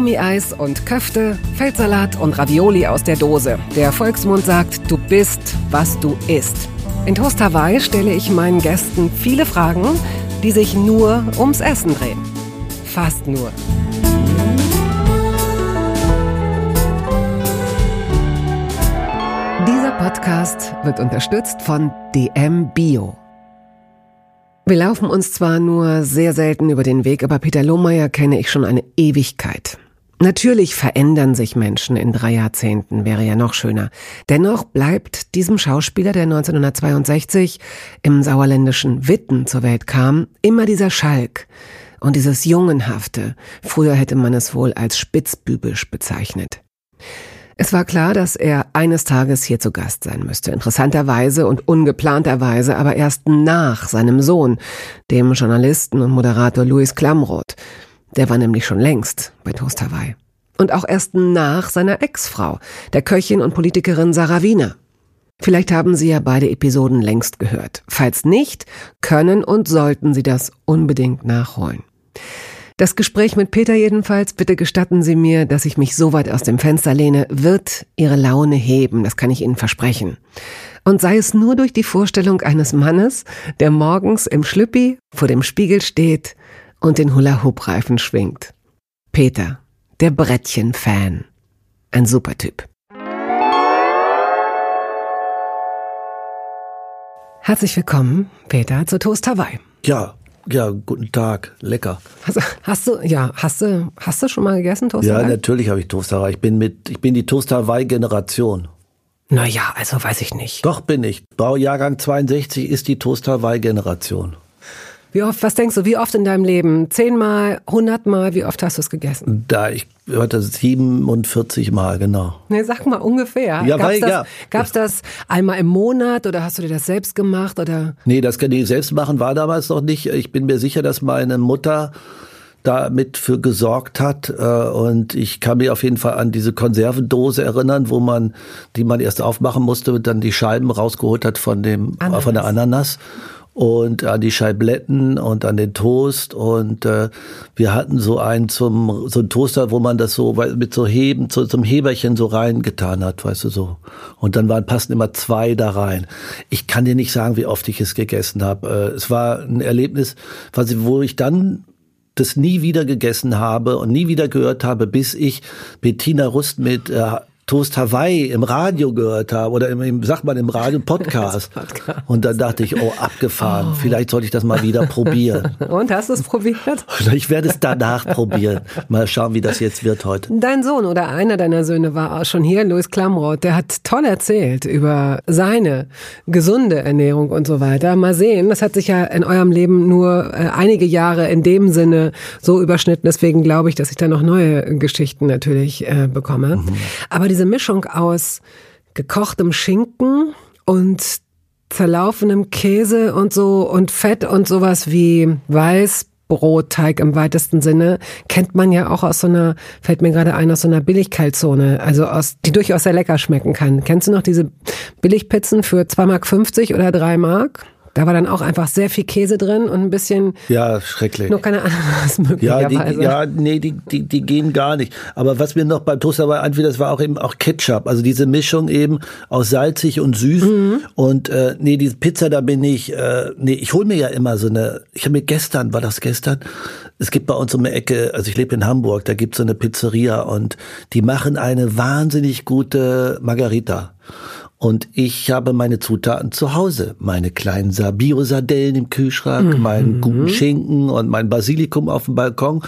Gummieis und Köfte, Feldsalat und Ravioli aus der Dose. Der Volksmund sagt, du bist, was du isst. In Toast Hawaii stelle ich meinen Gästen viele Fragen, die sich nur ums Essen drehen. Fast nur. Dieser Podcast wird unterstützt von DM Bio. Wir laufen uns zwar nur sehr selten über den Weg, aber Peter Lohmeier kenne ich schon eine Ewigkeit. Natürlich verändern sich Menschen in drei Jahrzehnten, wäre ja noch schöner. Dennoch bleibt diesem Schauspieler, der 1962 im sauerländischen Witten zur Welt kam, immer dieser Schalk und dieses Jungenhafte. Früher hätte man es wohl als spitzbübisch bezeichnet. Es war klar, dass er eines Tages hier zu Gast sein müsste. Interessanterweise und ungeplanterweise, aber erst nach seinem Sohn, dem Journalisten und Moderator Louis Klamroth. Der war nämlich schon längst bei Toast Hawaii. Und auch erst nach seiner Ex-Frau, der Köchin und Politikerin Sarah Wiener. Vielleicht haben Sie ja beide Episoden längst gehört. Falls nicht, können und sollten Sie das unbedingt nachholen. Das Gespräch mit Peter jedenfalls, bitte gestatten Sie mir, dass ich mich so weit aus dem Fenster lehne, wird Ihre Laune heben, das kann ich Ihnen versprechen. Und sei es nur durch die Vorstellung eines Mannes, der morgens im Schlüppi vor dem Spiegel steht und den Hula-Hoop-Reifen schwingt. Peter, der Brettchen-Fan. Ein super Typ. Herzlich willkommen, Peter, zu Toast Hawaii. Ja, ja, guten Tag, lecker. Hast, hast, du, ja, hast du, hast du schon mal gegessen, Toast Ja, natürlich habe ich Toast Hawaii. Ich bin mit, ich bin die Toast Hawaii Generation. Naja, also weiß ich nicht. Doch bin ich. Baujahrgang 62 ist die Toast Hawaii Generation. Wie oft, was denkst du, wie oft in deinem Leben? Zehnmal, hundertmal, wie oft hast du es gegessen? Da, ich hörte 47 Mal, genau. Nee, sag mal ungefähr. Ja, gab's weil, das, ja. Gab's das einmal im Monat oder hast du dir das selbst gemacht oder? Nee, das kann ich selbst machen, war damals noch nicht. Ich bin mir sicher, dass meine Mutter damit für gesorgt hat äh, und ich kann mich auf jeden Fall an diese Konservendose erinnern, wo man, die man erst aufmachen musste und dann die Scheiben rausgeholt hat von dem Ananas. von der Ananas und an die Scheibletten und an den Toast und äh, wir hatten so einen zum so einen Toaster, wo man das so mit so Heben so zum Heberchen so reingetan hat, weißt du so. Und dann waren passen immer zwei da rein. Ich kann dir nicht sagen, wie oft ich es gegessen habe. Äh, es war ein Erlebnis, was wo ich dann das nie wieder gegessen habe und nie wieder gehört habe, bis ich Bettina Rust mit äh, Toast Hawaii im Radio gehört habe oder im, im sagt man im Radio Podcast. Podcast. Und dann dachte ich, oh, abgefahren. Vielleicht sollte ich das mal wieder probieren. Und hast du es probiert? Ich werde es danach probieren. Mal schauen, wie das jetzt wird heute. Dein Sohn oder einer deiner Söhne war auch schon hier, Louis Klamroth, der hat toll erzählt über seine gesunde Ernährung und so weiter. Mal sehen, das hat sich ja in eurem Leben nur äh, einige Jahre in dem Sinne so überschnitten. Deswegen glaube ich, dass ich da noch neue Geschichten natürlich äh, bekomme. Mhm. Aber diese Mischung aus gekochtem Schinken und zerlaufenem Käse und so und Fett und sowas wie Weißbrotteig im weitesten Sinne kennt man ja auch aus so einer, fällt mir gerade ein, aus so einer Billigkaltzone, also aus, die durchaus sehr lecker schmecken kann. Kennst du noch diese Billigpizzen für 2,50 Mark oder 3 Mark? Da war dann auch einfach sehr viel Käse drin und ein bisschen. Ja, schrecklich. Nur keine Ananas Ja, möglicherweise. die, ja, nee, die, die, die gehen gar nicht. Aber was mir noch beim Toaster war, entweder das war auch eben auch Ketchup, also diese Mischung eben aus salzig und süß. Und äh, nee, diese Pizza, da bin ich, äh, nee, ich hol mir ja immer so eine, ich habe mir gestern, war das gestern, es gibt bei uns um die Ecke, also ich lebe in Hamburg, da gibt's so eine Pizzeria und die machen eine wahnsinnig gute Margarita. Und ich habe meine Zutaten zu Hause. Meine kleinen Sa- Bio-Sardellen im Kühlschrank, meinen guten Schinken und mein Basilikum auf dem Balkon.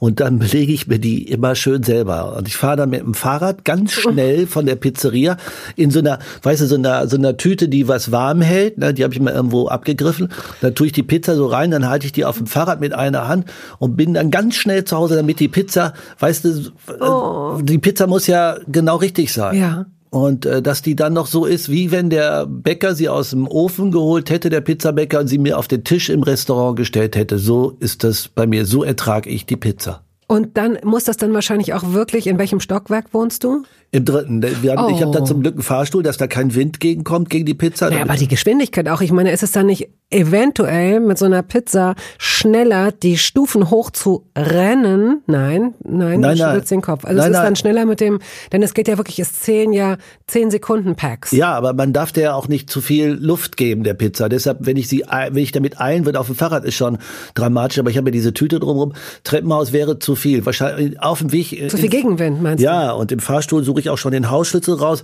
Und dann belege ich mir die immer schön selber. Und ich fahre dann mit dem Fahrrad ganz schnell von der Pizzeria in so einer, weißt du, so einer, so einer Tüte, die was warm hält. Ne, die habe ich mal irgendwo abgegriffen. Dann tue ich die Pizza so rein, dann halte ich die auf dem Fahrrad mit einer Hand und bin dann ganz schnell zu Hause, damit die Pizza, weißt du, äh, die Pizza muss ja genau richtig sein. Ja. Und äh, dass die dann noch so ist, wie wenn der Bäcker sie aus dem Ofen geholt hätte, der Pizzabäcker, und sie mir auf den Tisch im Restaurant gestellt hätte. So ist das bei mir. So ertrage ich die Pizza. Und dann muss das dann wahrscheinlich auch wirklich, in welchem Stockwerk wohnst du? Im dritten. Wir haben, oh. Ich habe da zum Glück einen Fahrstuhl, dass da kein Wind gegenkommt gegen die Pizza. Ja, aber die Geschwindigkeit auch. Ich meine, ist es dann nicht eventuell mit so einer Pizza schneller die Stufen hoch zu rennen? Nein, nein, nein, du nein. den Kopf. Also nein, es ist nein. dann schneller mit dem, denn es geht ja wirklich, es zählen ja 10 Sekunden Packs. Ja, aber man darf der auch nicht zu viel Luft geben, der Pizza. Deshalb, wenn ich sie, wenn ich damit eilen würde auf dem Fahrrad, ist schon dramatisch. Aber ich habe ja diese Tüte drumherum. Treppenhaus wäre zu viel. Wahrscheinlich auf dem Weg. Zu viel Gegenwind, meinst du? Ja, und im Fahrstuhl suche ich auch schon den Hausschlüssel raus,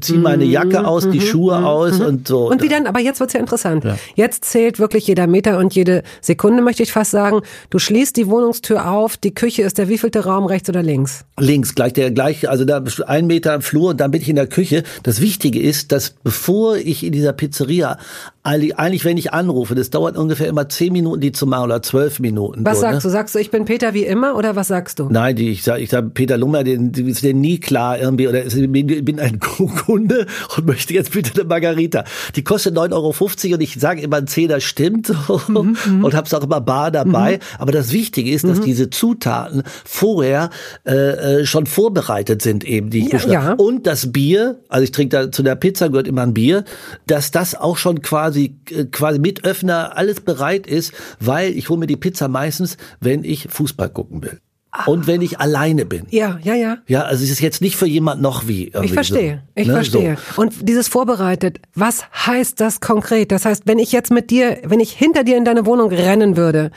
ziehe meine Jacke aus, die mhm, Schuhe mhm, aus mhm. und so. Und wie dann, aber jetzt wird's ja interessant. Ja. Jetzt zählt wirklich jeder Meter und jede Sekunde, möchte ich fast sagen. Du schließt die Wohnungstür auf, die Küche ist der wievielte Raum, rechts oder links? Links, gleich der gleich, also da ein Meter im Flur und dann bin ich in der Küche. Das Wichtige ist, dass bevor ich in dieser Pizzeria eigentlich, wenn ich anrufe, das dauert ungefähr immer zehn Minuten, die zu machen oder zwölf Minuten. Was so, sagst ne? du? Sagst du, ich bin Peter wie immer oder was sagst du? Nein, die, ich sage ich sag, Peter Lummer, den, ist dir nie klar irgendwie, oder ich bin ein Kunde und möchte jetzt bitte eine Margarita. Die kostet 9,50 Euro und ich sage immer, ein Zehner stimmt mhm, und hab's auch immer bar dabei. Mhm. Aber das Wichtige ist, dass mhm. diese Zutaten vorher äh, äh, schon vorbereitet sind eben, die ich ja, ja. Und das Bier, also ich trinke da zu der Pizza gehört immer ein Bier, dass das auch schon quasi quasi, äh, quasi mit Öffner alles bereit ist, weil ich hole mir die Pizza meistens, wenn ich Fußball gucken will. Und wenn ich alleine bin. Ja, ja, ja. Ja, also es ist jetzt nicht für jemand noch wie. Ich verstehe, so, ich ne? verstehe. So. Und dieses vorbereitet, was heißt das konkret? Das heißt, wenn ich jetzt mit dir, wenn ich hinter dir in deine Wohnung rennen würde,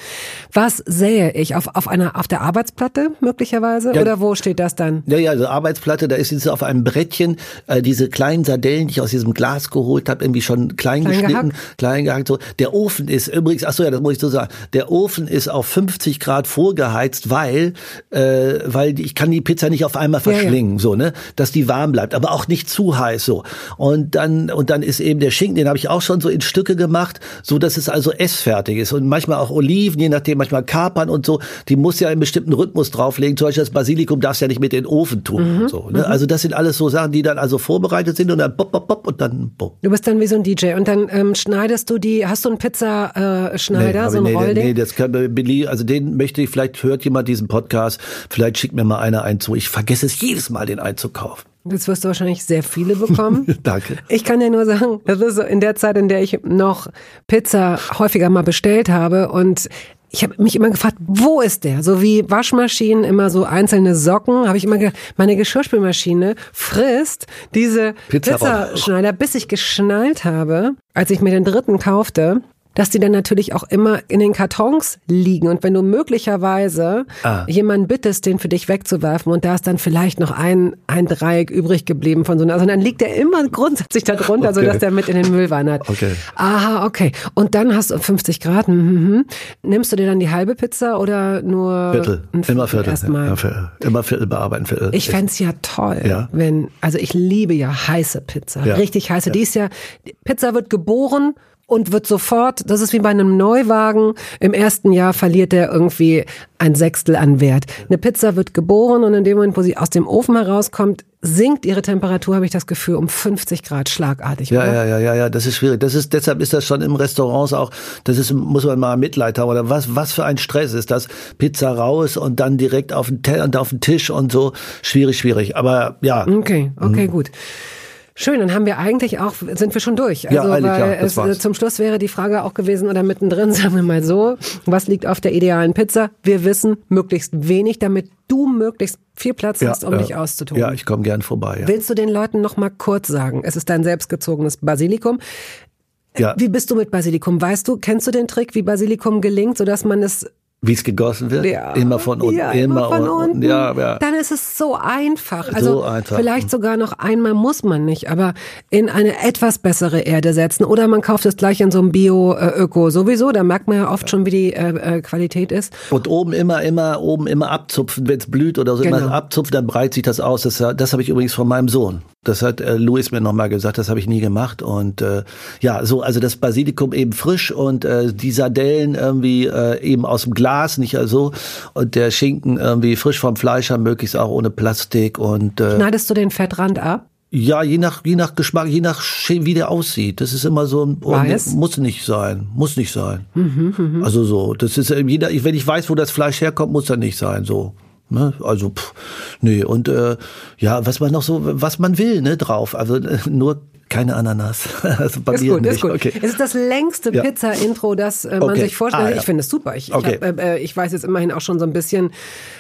was sähe ich? Auf, auf einer, auf der Arbeitsplatte möglicherweise? Ja. Oder wo steht das dann? Ja, ja, also Arbeitsplatte, da ist jetzt auf einem Brettchen äh, diese kleinen Sardellen, die ich aus diesem Glas geholt habe, irgendwie schon klein, klein geschnitten, gehackt. klein gehackt. So. Der Ofen ist übrigens, ach so, ja, das muss ich so sagen, der Ofen ist auf 50 Grad vorgeheizt, weil äh, weil ich kann die Pizza nicht auf einmal verschlingen, ja, ja. so ne, dass die warm bleibt, aber auch nicht zu heiß so. Und dann und dann ist eben der Schinken, den habe ich auch schon so in Stücke gemacht, so dass es also essfertig ist und manchmal auch Oliven, je nachdem, manchmal Kapern und so. Die muss ja einen bestimmten Rhythmus drauflegen. Zum Beispiel das Basilikum darfst ja nicht mit in den Ofen tun. Mhm, so, ne? Mhm. Also das sind alles so Sachen, die dann also vorbereitet sind und dann pop pop pop und dann pop. Du bist dann wie so ein DJ und dann ähm, schneidest du die. Hast du einen Pizzaschneider, äh, Schneider, nee, so ein nee, Rollding? Nee, das kann Billy, also den möchte ich. Vielleicht hört jemand diesen Podcast. Vielleicht schickt mir mal einer ein zu. Ich vergesse es jedes Mal, den einzukaufen. Jetzt wirst du wahrscheinlich sehr viele bekommen. Danke. Ich kann dir nur sagen, das ist so in der Zeit, in der ich noch Pizza häufiger mal bestellt habe und ich habe mich immer gefragt, wo ist der? So wie Waschmaschinen immer so einzelne Socken, habe ich immer gedacht, meine Geschirrspülmaschine frisst diese Pizzaschneider, bis ich geschnallt habe, als ich mir den dritten kaufte, dass die dann natürlich auch immer in den Kartons liegen. Und wenn du möglicherweise ah. jemanden bittest, den für dich wegzuwerfen und da ist dann vielleicht noch ein, ein Dreieck übrig geblieben von so einer, also dann liegt der immer grundsätzlich da drunter, okay. sodass der mit in den Müll wandert. Okay. Aha, okay. Und dann hast du 50 Grad. Mhm. Nimmst du dir dann die halbe Pizza oder nur Viertel? Immer Viertel. Erstmal. Ja, Viertel. Immer Viertel bearbeiten, Viertel. Ich fände ja toll, ja. wenn, also ich liebe ja heiße Pizza. Ja. Richtig heiße. Die ist ja, Pizza wird geboren und wird sofort, das ist wie bei einem Neuwagen, im ersten Jahr verliert er irgendwie ein Sechstel an Wert. Eine Pizza wird geboren und in dem Moment, wo sie aus dem Ofen herauskommt, sinkt ihre Temperatur, habe ich das Gefühl, um 50 Grad schlagartig. Ja, oder? ja, ja, ja, ja, das ist schwierig. Das ist, deshalb ist das schon im Restaurants auch, das ist, muss man mal Mitleid haben. Oder was, was für ein Stress ist das? Pizza raus und dann direkt auf den, und auf den Tisch und so. Schwierig, schwierig. Aber ja. Okay, okay, mhm. gut. Schön, dann haben wir eigentlich auch, sind wir schon durch. Also, ja, weil es, äh, zum Schluss wäre die Frage auch gewesen oder mittendrin, sagen wir mal so, was liegt auf der idealen Pizza? Wir wissen möglichst wenig, damit du möglichst viel Platz ja, hast, um äh, dich auszutoben. Ja, ich komme gern vorbei. Ja. Willst du den Leuten noch mal kurz sagen, es ist dein selbstgezogenes Basilikum. Ja. Wie bist du mit Basilikum? Weißt du, kennst du den Trick, wie Basilikum gelingt, sodass man es wie es gegossen wird? Ja. Immer von unten. Ja, immer, immer von unten. unten. Ja, ja. Dann ist es so einfach. Also so einfach. vielleicht sogar noch einmal muss man nicht, aber in eine etwas bessere Erde setzen. Oder man kauft es gleich in so einem Bio-Öko. Sowieso, da merkt man ja oft schon, wie die äh, äh, Qualität ist. Und oben immer, immer, oben immer abzupfen, wenn es blüht oder so. Genau. Immer abzupfen, dann breitet sich das aus. Das, das habe ich übrigens von meinem Sohn. Das hat äh, Louis mir nochmal gesagt, das habe ich nie gemacht. Und äh, ja, so, also das Basilikum eben frisch und äh, die Sardellen irgendwie äh, eben aus dem Glas, nicht also. Und der Schinken irgendwie frisch vom Fleischer, möglichst auch ohne Plastik. Und äh, Schneidest du den Fettrand ab? Ja, je nach, je nach Geschmack, je nach wie der aussieht. Das ist immer so ein, weiß? muss nicht sein, muss nicht sein. Mhm, also so, das ist jeder, wenn ich weiß, wo das Fleisch herkommt, muss er nicht sein, so. Ne? Also, pff, nee, und äh, ja, was man noch so, was man will, ne, drauf. Also nur keine Ananas. Also bei ist mir gut, nicht. ist gut. Okay. Es ist das längste ja. Pizza-Intro, das äh, man okay. sich vorstellt. Ah, ja. Ich finde es super. Ich, okay. ich, hab, äh, ich weiß jetzt immerhin auch schon so ein bisschen,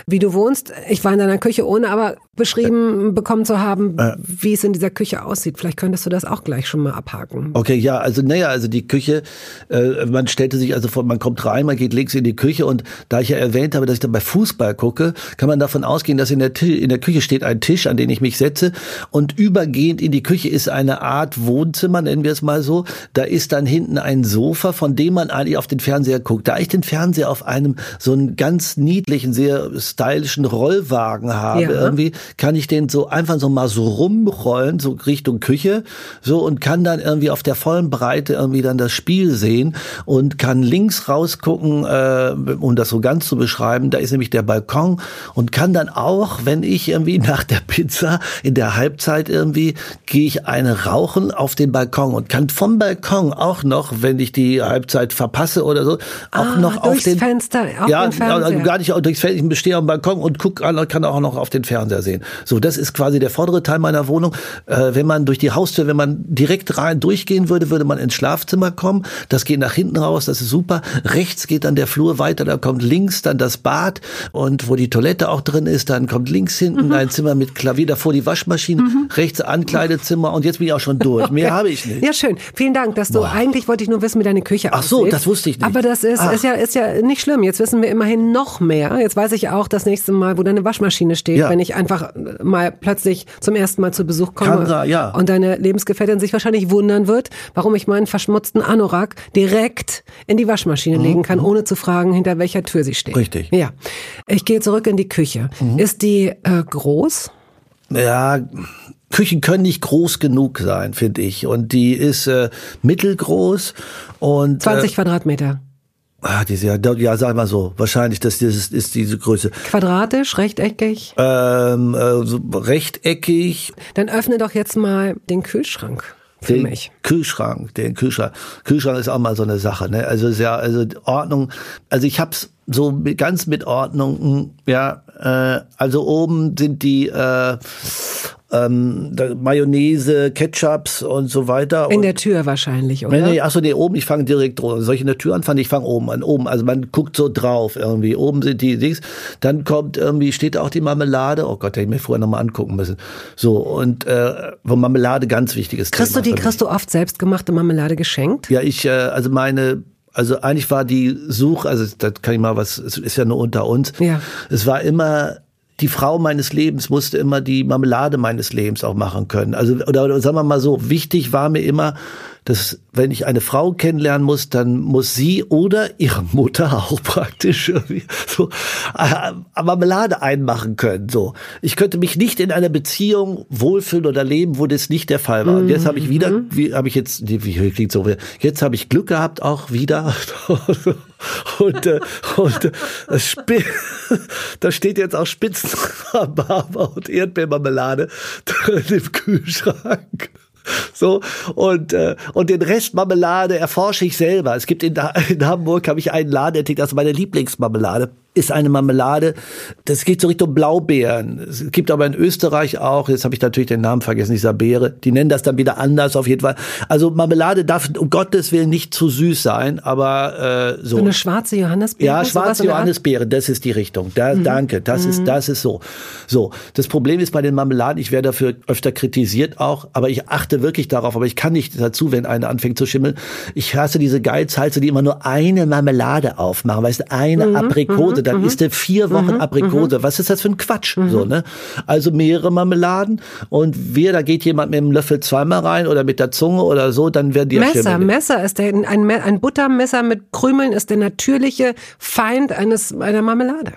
wie du wohnst. Ich war in deiner Küche, ohne aber beschrieben bekommen zu haben, äh. wie es in dieser Küche aussieht. Vielleicht könntest du das auch gleich schon mal abhaken. Okay, ja, also naja, also die Küche, äh, man stellte sich also vor, man kommt rein, man geht links in die Küche und da ich ja erwähnt habe, dass ich dann bei Fußball gucke, kann man davon ausgehen, dass in der, in der Küche steht ein Tisch, an den ich mich setze und übergehend in die Küche ist eine Art Wohnzimmer, nennen wir es mal so. Da ist dann hinten ein Sofa, von dem man eigentlich auf den Fernseher guckt. Da ich den Fernseher auf einem so einen ganz niedlichen, sehr stylischen Rollwagen habe, ja. irgendwie kann ich den so einfach so mal so rumrollen, so Richtung Küche, so und kann dann irgendwie auf der vollen Breite irgendwie dann das Spiel sehen und kann links rausgucken, äh, um das so ganz zu beschreiben, da ist nämlich der Balkon und kann dann auch, wenn ich irgendwie nach der Pizza in der Halbzeit irgendwie gehe ich eine rauchen auf den Balkon und kann vom Balkon auch noch, wenn ich die Halbzeit verpasse oder so, auch ah, noch auf den Fenster, auf ja, den Fernseher. gar nicht durchs Fenster, ich stehe am Balkon und guck an, kann auch noch auf den Fernseher sehen. So, das ist quasi der vordere Teil meiner Wohnung. Äh, wenn man durch die Haustür, wenn man direkt rein durchgehen würde, würde man ins Schlafzimmer kommen. Das geht nach hinten raus, das ist super. Rechts geht dann der Flur weiter, da kommt links dann das Bad und wo die Toilette auch drin ist, dann kommt links hinten mhm. ein Zimmer mit Klavier, davor die Waschmaschine, mhm. rechts Ankleidezimmer und jetzt bin ich auch schon durch. Mehr habe ich nicht. Ja, schön. Vielen Dank, dass du, Boah. eigentlich wollte ich nur wissen, wie deine Küche aussieht. Ach so, das wusste ich nicht. Aber das ist, ist ja, ist ja nicht schlimm. Jetzt wissen wir immerhin noch mehr. Jetzt weiß ich auch das nächste Mal, wo deine Waschmaschine steht, ja. wenn ich einfach mal plötzlich zum ersten Mal zu Besuch komme. Kamera, ja. Und deine Lebensgefährtin sich wahrscheinlich wundern wird, warum ich meinen verschmutzten Anorak direkt in die Waschmaschine mhm. legen kann, mhm. ohne zu fragen, hinter welcher Tür sie steht. Richtig. Ja. Ich gehe zurück in die Küche. Mhm. Ist die äh, groß? Ja, Küchen können nicht groß genug sein, finde ich. Und die ist äh, mittelgroß und 20 äh, Quadratmeter. Ah, diese, ja, ja, sag mal so. Wahrscheinlich, das ist, ist diese Größe. Quadratisch, rechteckig? Ähm, äh, so rechteckig. Dann öffne doch jetzt mal den Kühlschrank. Für den mich. Kühlschrank, den Kühlschrank. Kühlschrank ist auch mal so eine Sache, ne? Also ja, also Ordnung. Also ich hab's so ganz mit Ordnung. Hm, ja, äh, also oben sind die äh, ähm, Mayonnaise, Ketchups und so weiter. In der Tür wahrscheinlich, oder? Nee, nee, achso, nee, oben, ich fange direkt drunter. Soll ich in der Tür anfangen? Ich fange oben an, oben. Also man guckt so drauf irgendwie. Oben sind die Dings. Dann kommt irgendwie, steht auch die Marmelade. Oh Gott, hätte ich mir vorher nochmal angucken müssen. So, und äh, wo Marmelade ganz wichtiges Kriegst Thema du die, kriegst du oft selbstgemachte Marmelade geschenkt? Ja, ich, äh, also meine also eigentlich war die Suche, also da kann ich mal was, es ist ja nur unter uns. Ja. Es war immer die Frau meines Lebens musste immer die Marmelade meines Lebens auch machen können. Also, oder, oder sagen wir mal so, wichtig war mir immer, dass wenn ich eine Frau kennenlernen muss, dann muss sie oder ihre Mutter auch praktisch so äh, Marmelade einmachen können. So, ich könnte mich nicht in einer Beziehung wohlfühlen oder leben, wo das nicht der Fall war. Und jetzt habe ich wieder, mhm. wie habe ich jetzt, wie klingt so, jetzt habe ich Glück gehabt auch wieder. und äh, und äh, da steht jetzt auch Spitzenrhabarber und Erdbeermarmelade drin im Kühlschrank. So, und, äh, und den Rest Marmelade erforsche ich selber. Es gibt in, in Hamburg, habe ich einen Laden entdeckt, das ist meine Lieblingsmarmelade ist eine Marmelade, das geht so Richtung Blaubeeren. Es gibt aber in Österreich auch, jetzt habe ich natürlich den Namen vergessen, dieser Beere, die nennen das dann wieder anders auf jeden Fall. Also Marmelade darf um Gottes Willen nicht zu süß sein, aber äh, so. So eine schwarze Johannisbeere? Ja, schwarze Johannisbeere, das ist die Richtung. Da, mhm. Danke, das mhm. ist das ist so. So, das Problem ist bei den Marmeladen, ich werde dafür öfter kritisiert auch, aber ich achte wirklich darauf, aber ich kann nicht dazu, wenn eine anfängt zu schimmeln. Ich hasse diese Geizhalse, die immer nur eine Marmelade aufmachen, weißt du, eine mhm. Aprikose, mhm dann mhm. isst er vier Wochen mhm. Aprikose. Mhm. Was ist das für ein Quatsch? Mhm. So, ne? Also mehrere Marmeladen und wir, da geht jemand mit einem Löffel zweimal rein oder mit der Zunge oder so, dann werden die Messer, Messer ist der, ein, ein Buttermesser mit Krümeln ist der natürliche Feind eines einer Marmelade.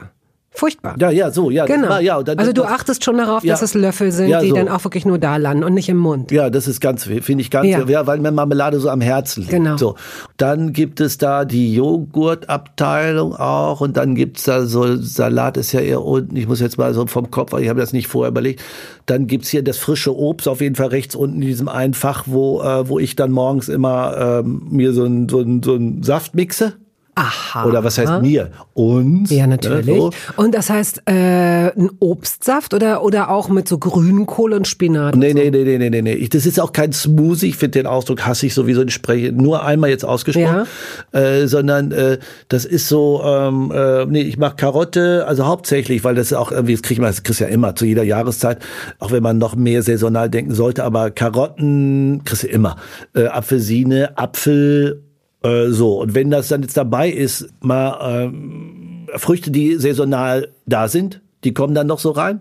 Furchtbar. Ja, ja, so, ja. Genau. Ja, dann, also du achtest schon darauf, ja, dass es Löffel sind, ja, die so. dann auch wirklich nur da landen und nicht im Mund. Ja, das ist ganz, finde ich ganz, Ja. ja. weil mir Marmelade so am Herzen liegt. Genau. So. Dann gibt es da die Joghurtabteilung auch und dann gibt's da so, Salat ist ja eher unten, ich muss jetzt mal so vom Kopf, weil ich habe das nicht vorher überlegt. Dann gibt's hier das frische Obst auf jeden Fall rechts unten in diesem einen Fach, wo, äh, wo ich dann morgens immer ähm, mir so ein, so ein, so ein Saft mixe. Aha. Oder was heißt mir? Uns. Ja, ne, natürlich. so. Und das heißt, äh, ein Obstsaft oder, oder auch mit so Grünkohl und Spinat? Nee, nee, nee, nee, nee, nee, nee. Ich- Das ist auch kein Smoothie. Ich finde den Ausdruck hasse ich sowieso. Ich spreche nur einmal jetzt ausgesprochen. Äh, sondern äh, das ist so, ähm, äh, nee, ich mache Karotte, also hauptsächlich, weil das auch irgendwie, das kriegt man, das kriegst du ja immer zu jeder Jahreszeit, auch wenn man noch mehr saisonal denken sollte, aber Karotten kriegst du immer. Äh, Apfelsine, Apfel, äh, so. Und wenn das dann jetzt dabei ist, mal ähm, Früchte, die saisonal da sind, die kommen dann noch so rein,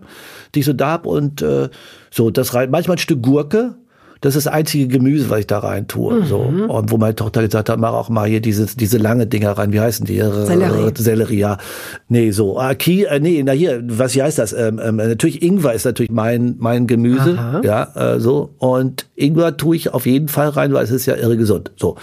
die ich so da hab und äh, so, das rein. Manchmal ein Stück Gurke, das ist das einzige Gemüse, was ich da rein tue. So. Und wo meine Tochter gesagt hat, mach auch mal hier diese, diese lange Dinger rein. Wie heißen die? Sellerie. Sellerie, ja. Nee, so. Ah, Ki, äh, nee, na hier, was heißt das? Ähm, ähm, natürlich Ingwer ist natürlich mein, mein Gemüse. Aha. Ja, äh, so. Und Ingwer tue ich auf jeden Fall rein, weil es ist ja irre gesund. So.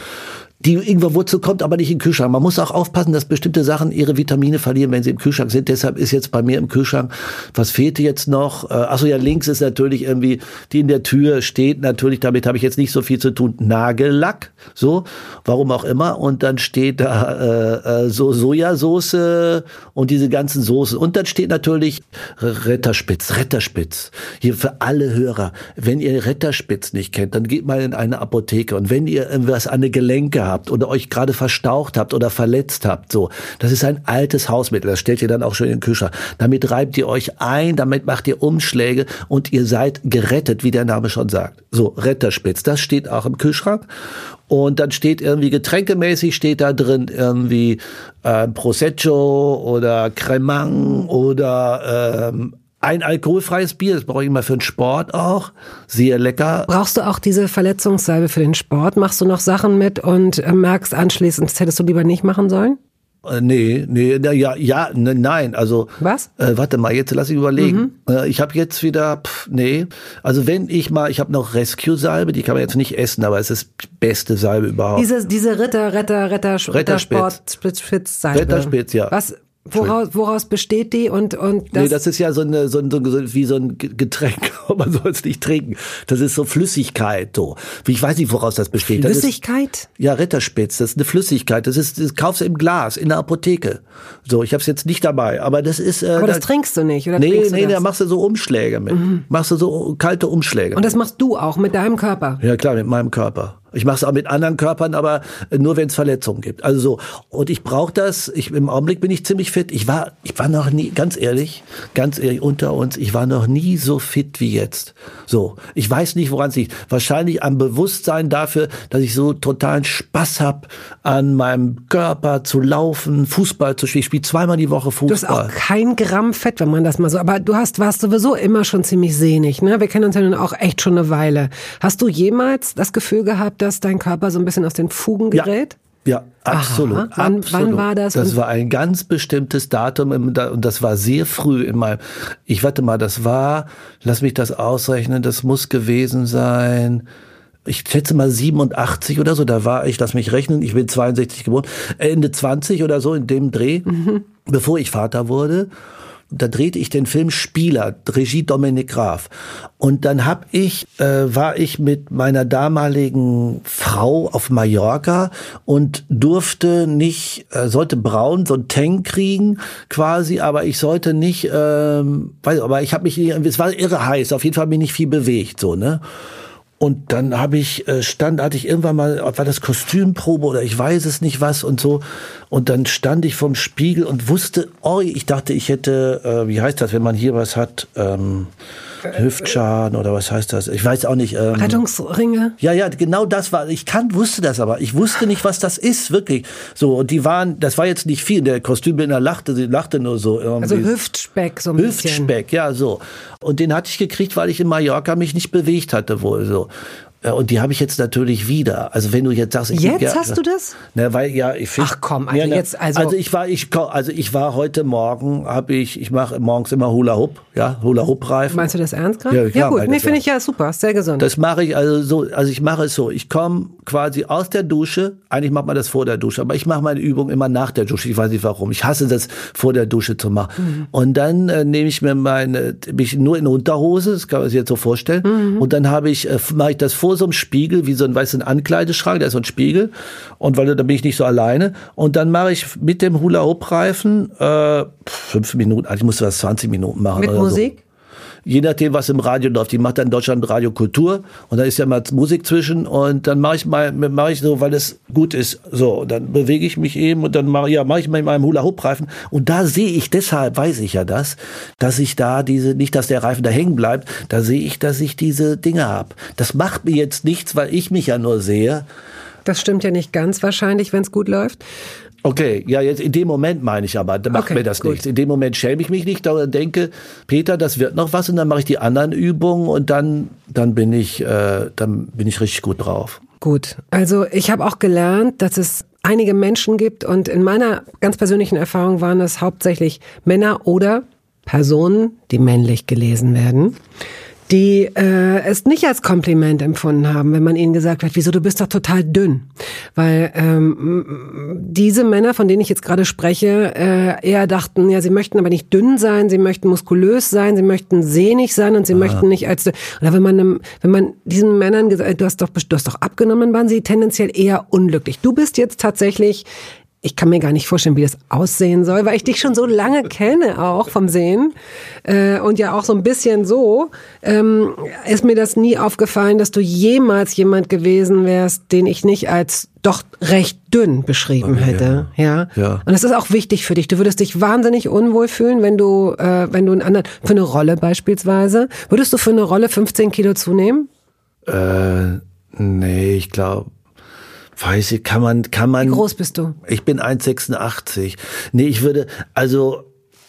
Die Ingwerwurzel kommt aber nicht in den Kühlschrank. Man muss auch aufpassen, dass bestimmte Sachen ihre Vitamine verlieren, wenn sie im Kühlschrank sind. Deshalb ist jetzt bei mir im Kühlschrank, was fehlte jetzt noch? Äh, achso, ja, links ist natürlich irgendwie, die in der Tür steht, natürlich, damit habe ich jetzt nicht so viel zu tun. Nagellack, so, warum auch immer. Und dann steht da äh, äh, so Sojasauce und diese ganzen Soßen. Und dann steht natürlich Retterspitz, Retterspitz. Hier für alle Hörer, wenn ihr Retterspitz nicht kennt, dann geht mal in eine Apotheke. Und wenn ihr irgendwas an die Gelenke habt oder euch gerade verstaucht habt oder verletzt habt, so, das ist ein altes Hausmittel, das stellt ihr dann auch schon in den Kühlschrank. Damit reibt ihr euch ein, damit macht ihr Umschläge und ihr seid gerettet, wie der Name schon sagt. So, Retterspitz, das steht auch im Kühlschrank. Und dann steht irgendwie getränkemäßig steht da drin irgendwie äh, Prosecco oder Cremant oder ähm, ein alkoholfreies Bier, das brauche ich immer für den Sport auch. Sehr lecker. Brauchst du auch diese Verletzungssalbe für den Sport? Machst du noch Sachen mit und äh, merkst anschließend, das hättest du lieber nicht machen sollen? Äh, nee, nee, na, ja, ja, ne, nein, also. Was? Äh, warte mal, jetzt lass ich überlegen. Äh, ich habe jetzt wieder, pff, nee, also wenn ich mal, ich habe noch Rescue-Salbe, die kann man jetzt nicht essen, aber es ist die beste Salbe überhaupt. Diese, diese Ritter, Retter, Retter, Rittersport, Spitz, Spitz, Salbe. Ritterspitz, ja. Was, woraus, woraus besteht die und, und das, nee, das ist ja so, eine, so, ein, so, ein- wie so ein Getränk, aber man soll es nicht trinken. Das ist so Flüssigkeit, so. Wie Ich weiß nicht, woraus das besteht. Das ist, Flüssigkeit? ja, Ritterspitz, das ist eine Flüssigkeit. Das ist, das kaufst du im Glas, in der Apotheke. So, ich habe es jetzt nicht dabei, aber das ist. Äh, Aber das da- trinkst du nicht, oder Nee, nee, da machst du so Umschläge mit. Machst du so kalte Umschläge. und das machst du auch mit deinem Körper? Ja klar, mit meinem Körper. Ich mache es auch mit anderen Körpern, aber nur wenn es Verletzungen gibt. Also so. Und ich brauche das. Ich, Im Augenblick bin ich ziemlich fit. Ich war, ich war noch nie, ganz ehrlich, ganz ehrlich unter uns, ich war noch nie so fit wie jetzt. So. Ich weiß nicht, woran es liegt. Wahrscheinlich am Bewusstsein dafür, dass ich so totalen Spaß hab, an meinem Körper zu laufen, Fußball zu spielen. Ich spiele zweimal die Woche Du hast Fußball. auch kein Gramm Fett, wenn man das mal so. Aber du hast, warst sowieso immer schon ziemlich sehnig, ne? Wir kennen uns ja nun auch echt schon eine Weile. Hast du jemals das Gefühl gehabt, dass dein Körper so ein bisschen aus den Fugen Ja. gerät? Ja, absolut. Aha. Wann- absolut. wann war das? Das war ein ganz bestimmtes Datum im, und das war sehr früh in meinem. Ich warte mal, das war, lass mich das ausrechnen, das muss gewesen sein. Ich schätze mal 87 oder so, da war ich, lass mich rechnen, ich bin 62 geboren, Ende 20 oder so in dem Dreh, Mhm. bevor ich Vater wurde. Da drehte ich den Film Spieler, Regie Dominik Graf. Und dann hab ich, äh, war ich mit meiner damaligen Frau auf Mallorca und durfte nicht, äh, sollte braun so ein Tank kriegen quasi, aber ich sollte nicht, ähm, weiß, aber ich habe mich, es war irre heiß, auf jeden Fall bin ich viel bewegt, so ne. Und dann habe ich äh, stand, hatte irgendwann mal, war das Kostümprobe oder ich weiß es nicht was und so. Und dann stand ich vorm Spiegel und wusste, oh, ich dachte, ich hätte, äh, wie heißt das, wenn man hier was hat, ähm, Hüftschaden oder was heißt das? Ich weiß auch nicht. Ähm, Rettungsringe? ja, ja, genau das war. Ich kann, wusste das aber. Ich wusste nicht, was das ist, wirklich. So, und die waren, das war jetzt nicht viel. Der Kostümbildner lachte, sie lachte nur so irgendwie. Also Hüftspeck so ein bisschen. Hüftspeck, ja, so. Und den hatte ich gekriegt, weil ich in Mallorca mich nicht bewegt hatte wohl so. Ja, und die habe ich jetzt natürlich wieder. Also wenn du jetzt sagst, ich jetzt hast du das? Na, weil ja, ich find, Ach komm, also ja, na, jetzt also also ich war ich also ich war heute Morgen habe ich ich mache morgens immer Hula Hoop, ja Hula Hoop Reifen. Meinst du das ernst gerade? Ja, ja, gut, nee, finde ja. ich ja super, sehr gesund. Das mache ich also so, also ich mache es so, ich komme quasi aus der Dusche, eigentlich macht man das vor der Dusche, aber ich mache meine Übung immer nach der Dusche, ich weiß nicht warum. Ich hasse das vor der Dusche zu machen. Mhm. Und dann äh, nehme ich mir meine mich nur in Unterhose, das kann man sich jetzt so vorstellen, Mhm. und dann habe ich äh, mache ich das vor so einem Spiegel, wie so ein ein Ankleideschrank, da ist so ein Spiegel. Und weil da bin ich nicht so alleine. Und dann mache ich mit dem Hula Hoop Reifen äh, fünf Minuten, eigentlich musste das 20 Minuten machen Mit Musik? So je nachdem, was im Radio läuft. Die macht dann in Deutschland Radio Kultur und da ist ja mal Musik zwischen und dann mache ich mal, mache ich so, weil es gut ist. So, und dann bewege ich mich eben und dann mache ja, mache ich mal in meinem Hula Hoop Reifen und da sehe ich, deshalb weiß ich ja das, dass ich da diese, nicht, dass der Reifen da hängen bleibt, da sehe ich, dass ich diese Dinge habe. Das macht mir jetzt nichts, weil ich mich ja nur sehe. Das stimmt ja nicht ganz wahrscheinlich, wenn es gut läuft. Okay, ja, jetzt in dem Moment meine ich aber, da macht Okay, mir das gut. nichts. In dem Moment schäme ich mich nicht, sondern denke, Peter, das wird noch was und dann mache ich die anderen Übungen und dann, dann bin ich, äh, dann bin ich richtig gut drauf. Gut, also ich habe auch gelernt, dass es einige Menschen gibt und in meiner ganz persönlichen Erfahrung waren es hauptsächlich Männer oder Personen, die männlich gelesen werden, die äh, es nicht als Kompliment empfunden haben, wenn man ihnen gesagt hat, wieso du bist doch total dünn, weil ähm, diese Männer, von denen ich jetzt gerade spreche, äh, eher dachten, ja, sie möchten aber nicht dünn sein, sie möchten muskulös sein, sie möchten sehnig sein und sie möchten nicht als oder wenn man einem, wenn man diesen Männern gesagt, du hast doch du hast doch abgenommen, waren sie tendenziell eher unglücklich. Du bist jetzt tatsächlich ich kann mir gar nicht vorstellen, wie das aussehen soll, weil ich dich schon so lange kenne, auch vom Sehen. Äh, und ja auch so ein bisschen so, ähm, ist mir das nie aufgefallen, dass du jemals jemand gewesen wärst, den ich nicht als doch recht dünn beschrieben hätte. Ja. Ja. Und das ist auch wichtig für dich. Du würdest dich wahnsinnig unwohl fühlen, wenn du, äh, wenn du einen anderen, für eine Rolle beispielsweise, würdest du für eine Rolle 15 Kilo zunehmen? Äh, nee, ich glaube, weiß ich, kann man, kann man. Wie groß bist du? Ich bin 1,86. Nee, ich würde, also,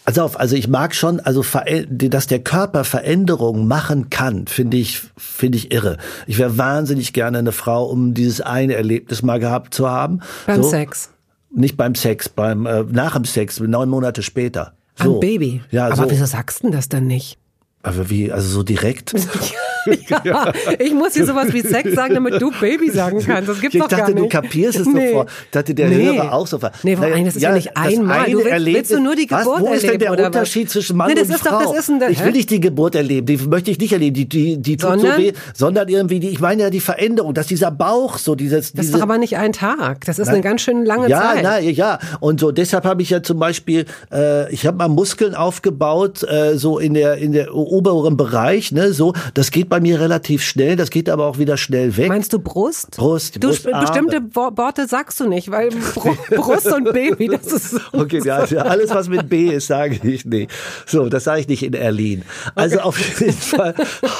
also auf, also ich mag schon, also dass der Körper Veränderungen machen kann, finde ich, finde ich irre. Ich wäre wahnsinnig gerne eine Frau, um dieses eine Erlebnis mal gehabt zu haben. Beim so. Sex. Nicht beim Sex, beim äh, nach dem Sex, neun Monate später. So. Ein Baby. Ja, Aber so. wieso sagst du denn das dann nicht? Aber wie, also so direkt? ja, ich muss hier sowas wie Sex sagen, damit du Baby sagen kannst. Das gibt's ich doch gar dachte, nicht. du kapierst es Nee. sofort. Ich dachte, der Nee. Hörer auch sofort. Nee, vor allem, das ist ja nicht das einmal. Du willst- Erlebnis- willst du nur die was, Geburt Wo ist denn erleben, der oder was? Unterschied zwischen Mann Nee, das und ist doch- Frau? das ist ein- ich will nicht die Geburt erleben, die möchte ich nicht erleben. Die, die, die tut Sondern? so weh, sondern irgendwie, die, ich meine ja die Veränderung, dass dieser Bauch so dieses, Das ist doch aber nicht ein Tag. Das ist eine ganz schön lange ja, Zeit. na, ja. Und so deshalb habe ich ja zum Beispiel, äh, ich habe mal Muskeln aufgebaut, äh, so in der in der oberen Bereich, ne, so. Das geht bei mir relativ schnell, das geht aber auch wieder schnell weg. Meinst du Brust? Brust, Du, Brust, Arme. bestimmte Wo- Worte sagst du nicht, weil Bru Brust und Baby, das ist so. Okay, ja, ja, alles was mit B ist, sage ich nicht. So, das sage ich nicht in Erlin. Also auf jeden Fall,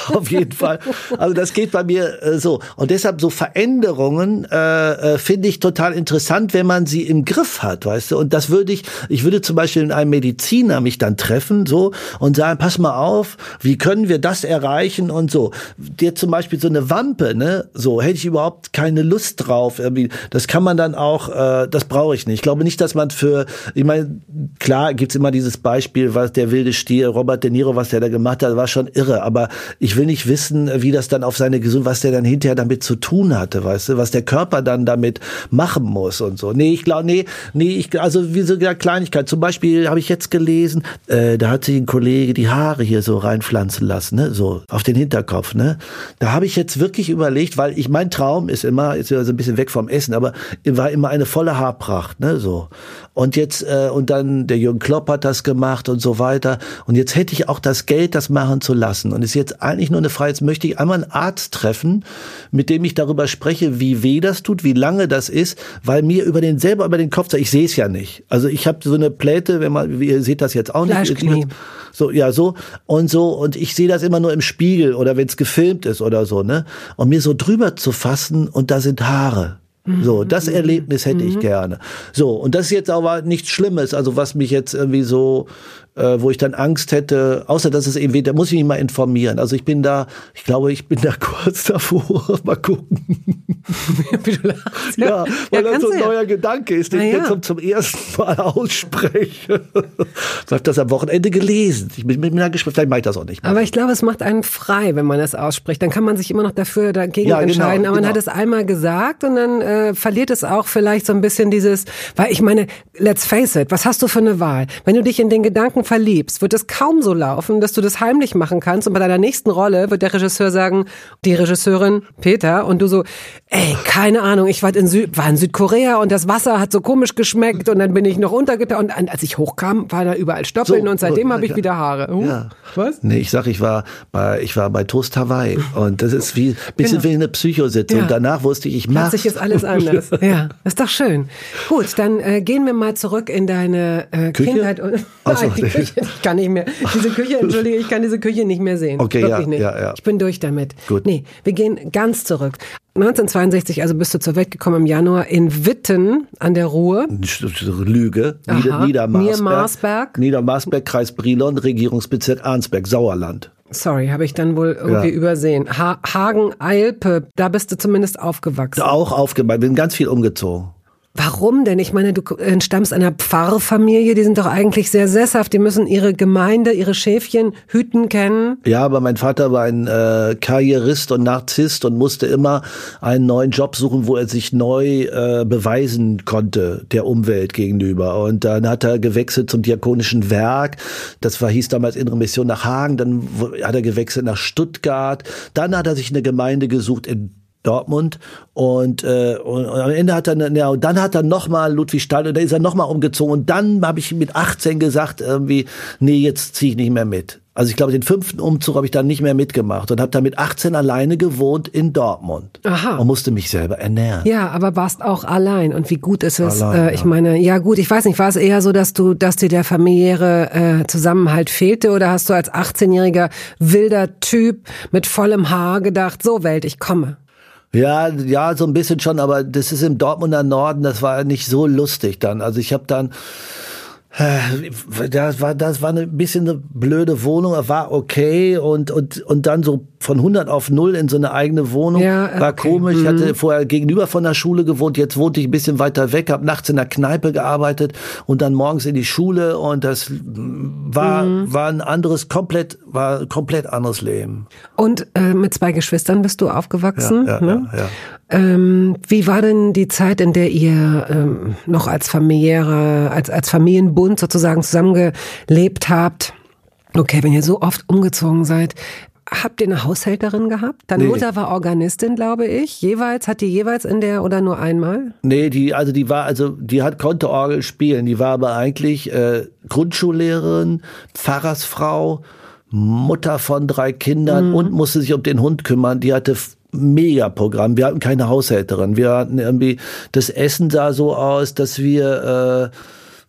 auf jeden Fall. Also das geht bei mir äh, so. Und deshalb so Veränderungen äh, äh, finde ich total interessant, wenn man sie im Griff hat, weißt du. Und das würde ich, ich würde zum Beispiel in einem Mediziner mich dann treffen, so und sagen, pass mal auf, wie können wir das erreichen und so. Dir zum Beispiel so eine Wampe, ne, so hätte ich überhaupt keine Lust drauf. Irgendwie. Das kann man dann auch, äh, das brauche ich nicht. Ich glaube nicht, dass man für, ich meine, klar gibt's immer dieses Beispiel, was der wilde Stier, Robert De Niro, was der da gemacht hat, war schon irre. Aber ich will nicht wissen, wie das dann auf seine Gesundheit, was der dann hinterher damit zu tun hatte, weißt du, was der Körper dann damit machen muss und so. Nee, ich glaube, nee, nee, ich, also wie so eine Kleinigkeit. Zum Beispiel habe ich jetzt gelesen, äh, da hat sich ein Kollege die Haare hier so reinpflanzen lassen, ne, so auf den Hinterkopf, ne. Da habe ich jetzt wirklich überlegt, weil ich mein Traum ist immer, ist ja so ein bisschen weg vom Essen, aber war immer eine volle Haarpracht, ne, so. Und jetzt äh, und dann der Jürgen Klopp hat das gemacht und so weiter. Und jetzt hätte ich auch das Geld, das machen zu lassen. Und ist jetzt eigentlich nur eine Frage. Jetzt möchte ich einmal einen Arzt treffen, mit dem ich darüber spreche, wie weh das tut, wie lange das ist, weil mir über den selber über den Kopf, ich sehe es ja nicht. Also ich habe so eine Pläte, wenn man, ihr seht das jetzt auch nicht. So, ja, so und so. Und ich sehe das immer nur im Spiegel oder wenn es gefilmt ist oder so, ne? Und mir so drüber zu fassen und da sind Haare. So, das Erlebnis hätte ich gerne. So, und das ist jetzt aber nichts Schlimmes, also was mich jetzt irgendwie so äh, wo ich dann Angst hätte, außer dass es irgendwie, da muss ich mich mal informieren. Also ich bin da, ich glaube, ich bin da kurz davor, mal gucken. Wie du lachst. Ja, ja weil ja, das so ein neuer Gedanke ist, den ich jetzt zum, zum ersten Mal ausspreche. ich habe das am Wochenende gelesen. Ich bin, bin da gespannt, vielleicht mache ich das auch nicht. Mehr. Aber ich glaube, es macht einen frei, wenn man das ausspricht. Dann kann man sich immer noch dafür dagegen ja, genau, entscheiden. Aber genau. man hat es einmal gesagt und dann äh, verliert es auch vielleicht so ein bisschen dieses, weil ich meine, let's face it, was hast du für eine Wahl? Wenn du dich in den Gedanken Gedanken verliebst, wird es kaum so laufen, dass du das heimlich machen kannst und bei deiner nächsten Rolle wird der Regisseur sagen, die Regisseurin Peter und du so, ey, keine Ahnung, ich war in, Süd war in Südkorea und das Wasser hat so komisch geschmeckt und dann bin ich noch untergetaucht und als ich hochkam, war da überall Stoppeln so, und seitdem so, habe ich wieder Haare. Uh, ja. Was? Nee, ich sag, ich war bei, ich war bei Toast Hawaii und das ist wie, bisschen genau. wie eine Psychositzung. Ja. Danach wusste ich, ich mach's. Sich jetzt alles anders. ja, ist doch schön. Gut, dann äh, gehen wir mal zurück in deine äh, Kindheit und Ach so, Küche. Ich kann nicht mehr. Diese Küche, entschuldige, ich kann diese Küche nicht mehr sehen. Okay, Wirklich ja, nicht. ja, ja. Ich bin durch damit. Gut. Nee, wir gehen ganz zurück. 1962, also bist du zur Welt gekommen im Januar in Witten an der Ruhr. Lüge. Aha. Niedermarsberg. Niedermarsberg, Kreis Brilon, Regierungsbezirk Arnsberg, Sauerland. Sorry, habe ich dann wohl irgendwie ja. übersehen. Ha Hagen, Eilpe, da bist du zumindest aufgewachsen. Auch aufgewachsen, bin ganz viel umgezogen. Warum denn? Ich meine, du entstammst einer Pfarrfamilie, die sind doch eigentlich sehr sesshaft, die müssen ihre Gemeinde, ihre Schäfchen hüten kennen. Ja, aber mein Vater war ein äh, Karrierist und Narzisst und musste immer einen neuen Job suchen, wo er sich neu äh, beweisen konnte der Umwelt gegenüber. Und dann hat er gewechselt zum Diakonischen Werk. Das war hieß damals Innere Mission nach Hagen. Dann hat er gewechselt nach Stuttgart. Dann hat er sich eine Gemeinde gesucht in Dortmund. Und, äh, und, und, am Ende hat er ja und dann hat er noch mal Ludwig Stahl und da ist er noch mal umgezogen. Und dann habe ich mit 18 gesagt irgendwie nee jetzt ziehe ich nicht mehr mit. Also ich glaube den fünften Umzug habe ich dann nicht mehr mitgemacht und habe dann mit 18 alleine gewohnt in Dortmund. Aha. und musste mich selber ernähren. Ja aber warst auch allein. Und wie gut ist es allein, äh, ich ja. meine ja gut ich weiß nicht war es eher so dass du dass dir der familiäre äh, Zusammenhalt fehlte? Oder hast du als 18-jähriger wilder Typ mit vollem Haar gedacht so Welt ich komme ja, ja, so ein bisschen schon, aber das ist im Dortmunder Norden, das war nicht so lustig dann. Also ich habe dann äh, das war, das war ein bisschen eine blöde Wohnung, war okay und, und, und dann so von 100 auf 0 in so eine eigene Wohnung. Ja, okay. War komisch. Ich hatte mhm. vorher gegenüber von der Schule gewohnt, jetzt wohnte ich ein bisschen weiter weg, habe nachts in der Kneipe gearbeitet und dann morgens in die Schule und das war, mhm. war ein anderes, komplett, war komplett anderes Leben. Und äh, mit zwei Geschwistern bist du aufgewachsen. Ja, ja, ne? ja, ja. Ähm, wie war denn die Zeit, in der ihr ähm, noch als familiäre, als, als Familienbund sozusagen zusammengelebt habt? Okay, wenn ihr so oft umgezogen seid, Habt ihr eine Haushälterin gehabt? Deine nee. Mutter war Organistin, glaube ich. Jeweils hat die jeweils in der oder nur einmal? Nee, die also die war also die hat konnte Orgel spielen. Die war aber eigentlich äh, Grundschullehrerin, Pfarrersfrau, Mutter von drei Kindern mhm. und musste sich um den Hund kümmern. Die hatte Megaprogramm. Wir hatten keine Haushälterin. Wir hatten irgendwie, das Essen sah so aus, dass wir, äh,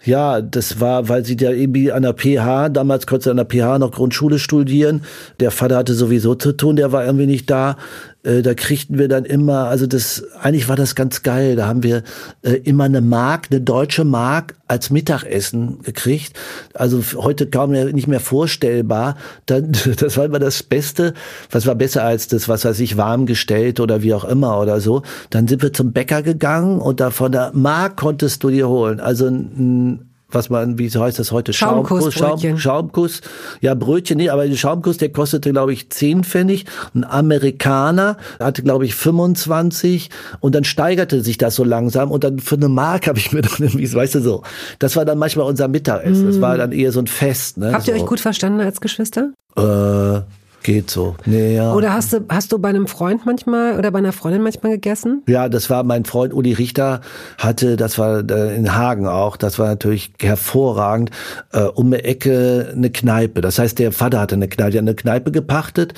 ja, das war, weil sie ja irgendwie an der PH, damals konnte sie an der PH noch Grundschule studieren. Der Vater hatte sowieso zu tun, der war irgendwie nicht da. Äh, da kriegten wir dann immer, also das, eigentlich war das ganz geil. Da haben wir äh, immer eine Mark, eine deutsche Mark als Mittagessen gekriegt. Also heute kaum mehr, nicht mehr vorstellbar. Dann, das war immer das Beste. Was war besser als das, was weiß ich, warm gestellt oder wie auch immer oder so. Dann sind wir zum Bäcker gegangen und da von der Mark konntest du dir holen. Also ein was man, wie heißt das heute? Schaumkuss, Schaum, Schaumkuss. Ja, Brötchen, nee, aber der Schaumkuss, der kostete, glaube ich, 10 Pfennig. Ein Amerikaner hatte, glaube ich, 25. Und dann steigerte sich das so langsam. Und dann für eine Mark habe ich mir dann irgendwie, weißt du so. Das war dann manchmal unser Mittagessen. Mm. Das war dann eher so ein Fest. Ne? Habt ihr euch gut verstanden als Geschwister? Äh, Geht so. Nee, ja. Oder hast du, hast du bei einem Freund manchmal oder bei einer Freundin manchmal gegessen? Ja, das war mein Freund Uli Richter, hatte, das war äh, in Hagen auch, das war natürlich hervorragend, äh, um eine Ecke eine Kneipe. Das heißt, der Vater hatte eine Kneipe, eine Kneipe gepachtet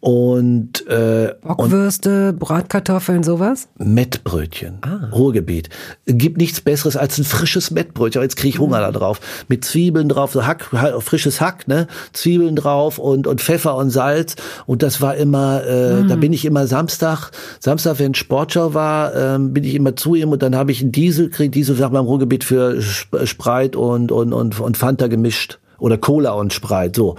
und äh, Bockwürste, und Bratkartoffeln, sowas? Mettbrötchen. Ah. Ruhrgebiet. Gibt nichts besseres als ein frisches Mettbrötchen. Jetzt kriege ich Hunger mhm. da drauf. Mit Zwiebeln drauf, so Hack, frisches Hack, ne? Zwiebeln drauf und, und Pfeffer und Salz Salz und das war immer, äh, mhm. da bin ich immer Samstag, Samstag, wenn Sportschau war, äh, bin ich immer zu ihm und dann habe ich einen Diesel, krieg Diesel man im Ruhrgebiet für Spreit und, und, und, und Fanta gemischt. Oder Cola und Spreit so.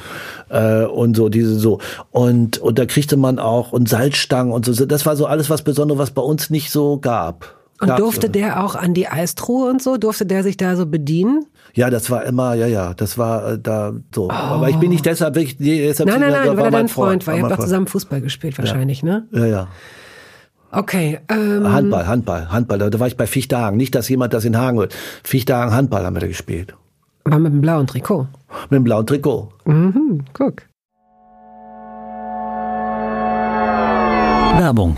Äh, und so diese so. Und und da kriegte man auch und Salzstangen und so. Das war so alles was Besonderes was bei uns nicht so gab und Gab's durfte der auch an die Eistruhe und so durfte der sich da so bedienen ja, das war immer, ja, ja, das war äh, da so. Oh. Aber ich bin nicht deshalb wirklich. Nee, deshalb nein, nein, nein, weil er dein Freund, Freund war. Ihr habt doch zusammen Fußball gespielt wahrscheinlich, ja. ne? Ja, ja. Okay. Ähm, Handball, Handball, Handball. Da, da war ich bei Fichtagen. Nicht, dass jemand das in Hagen hört. Fichtagen Handball haben wir da gespielt. War mit dem blauen Trikot. Mit dem blauen Trikot. Mhm, guck. Werbung.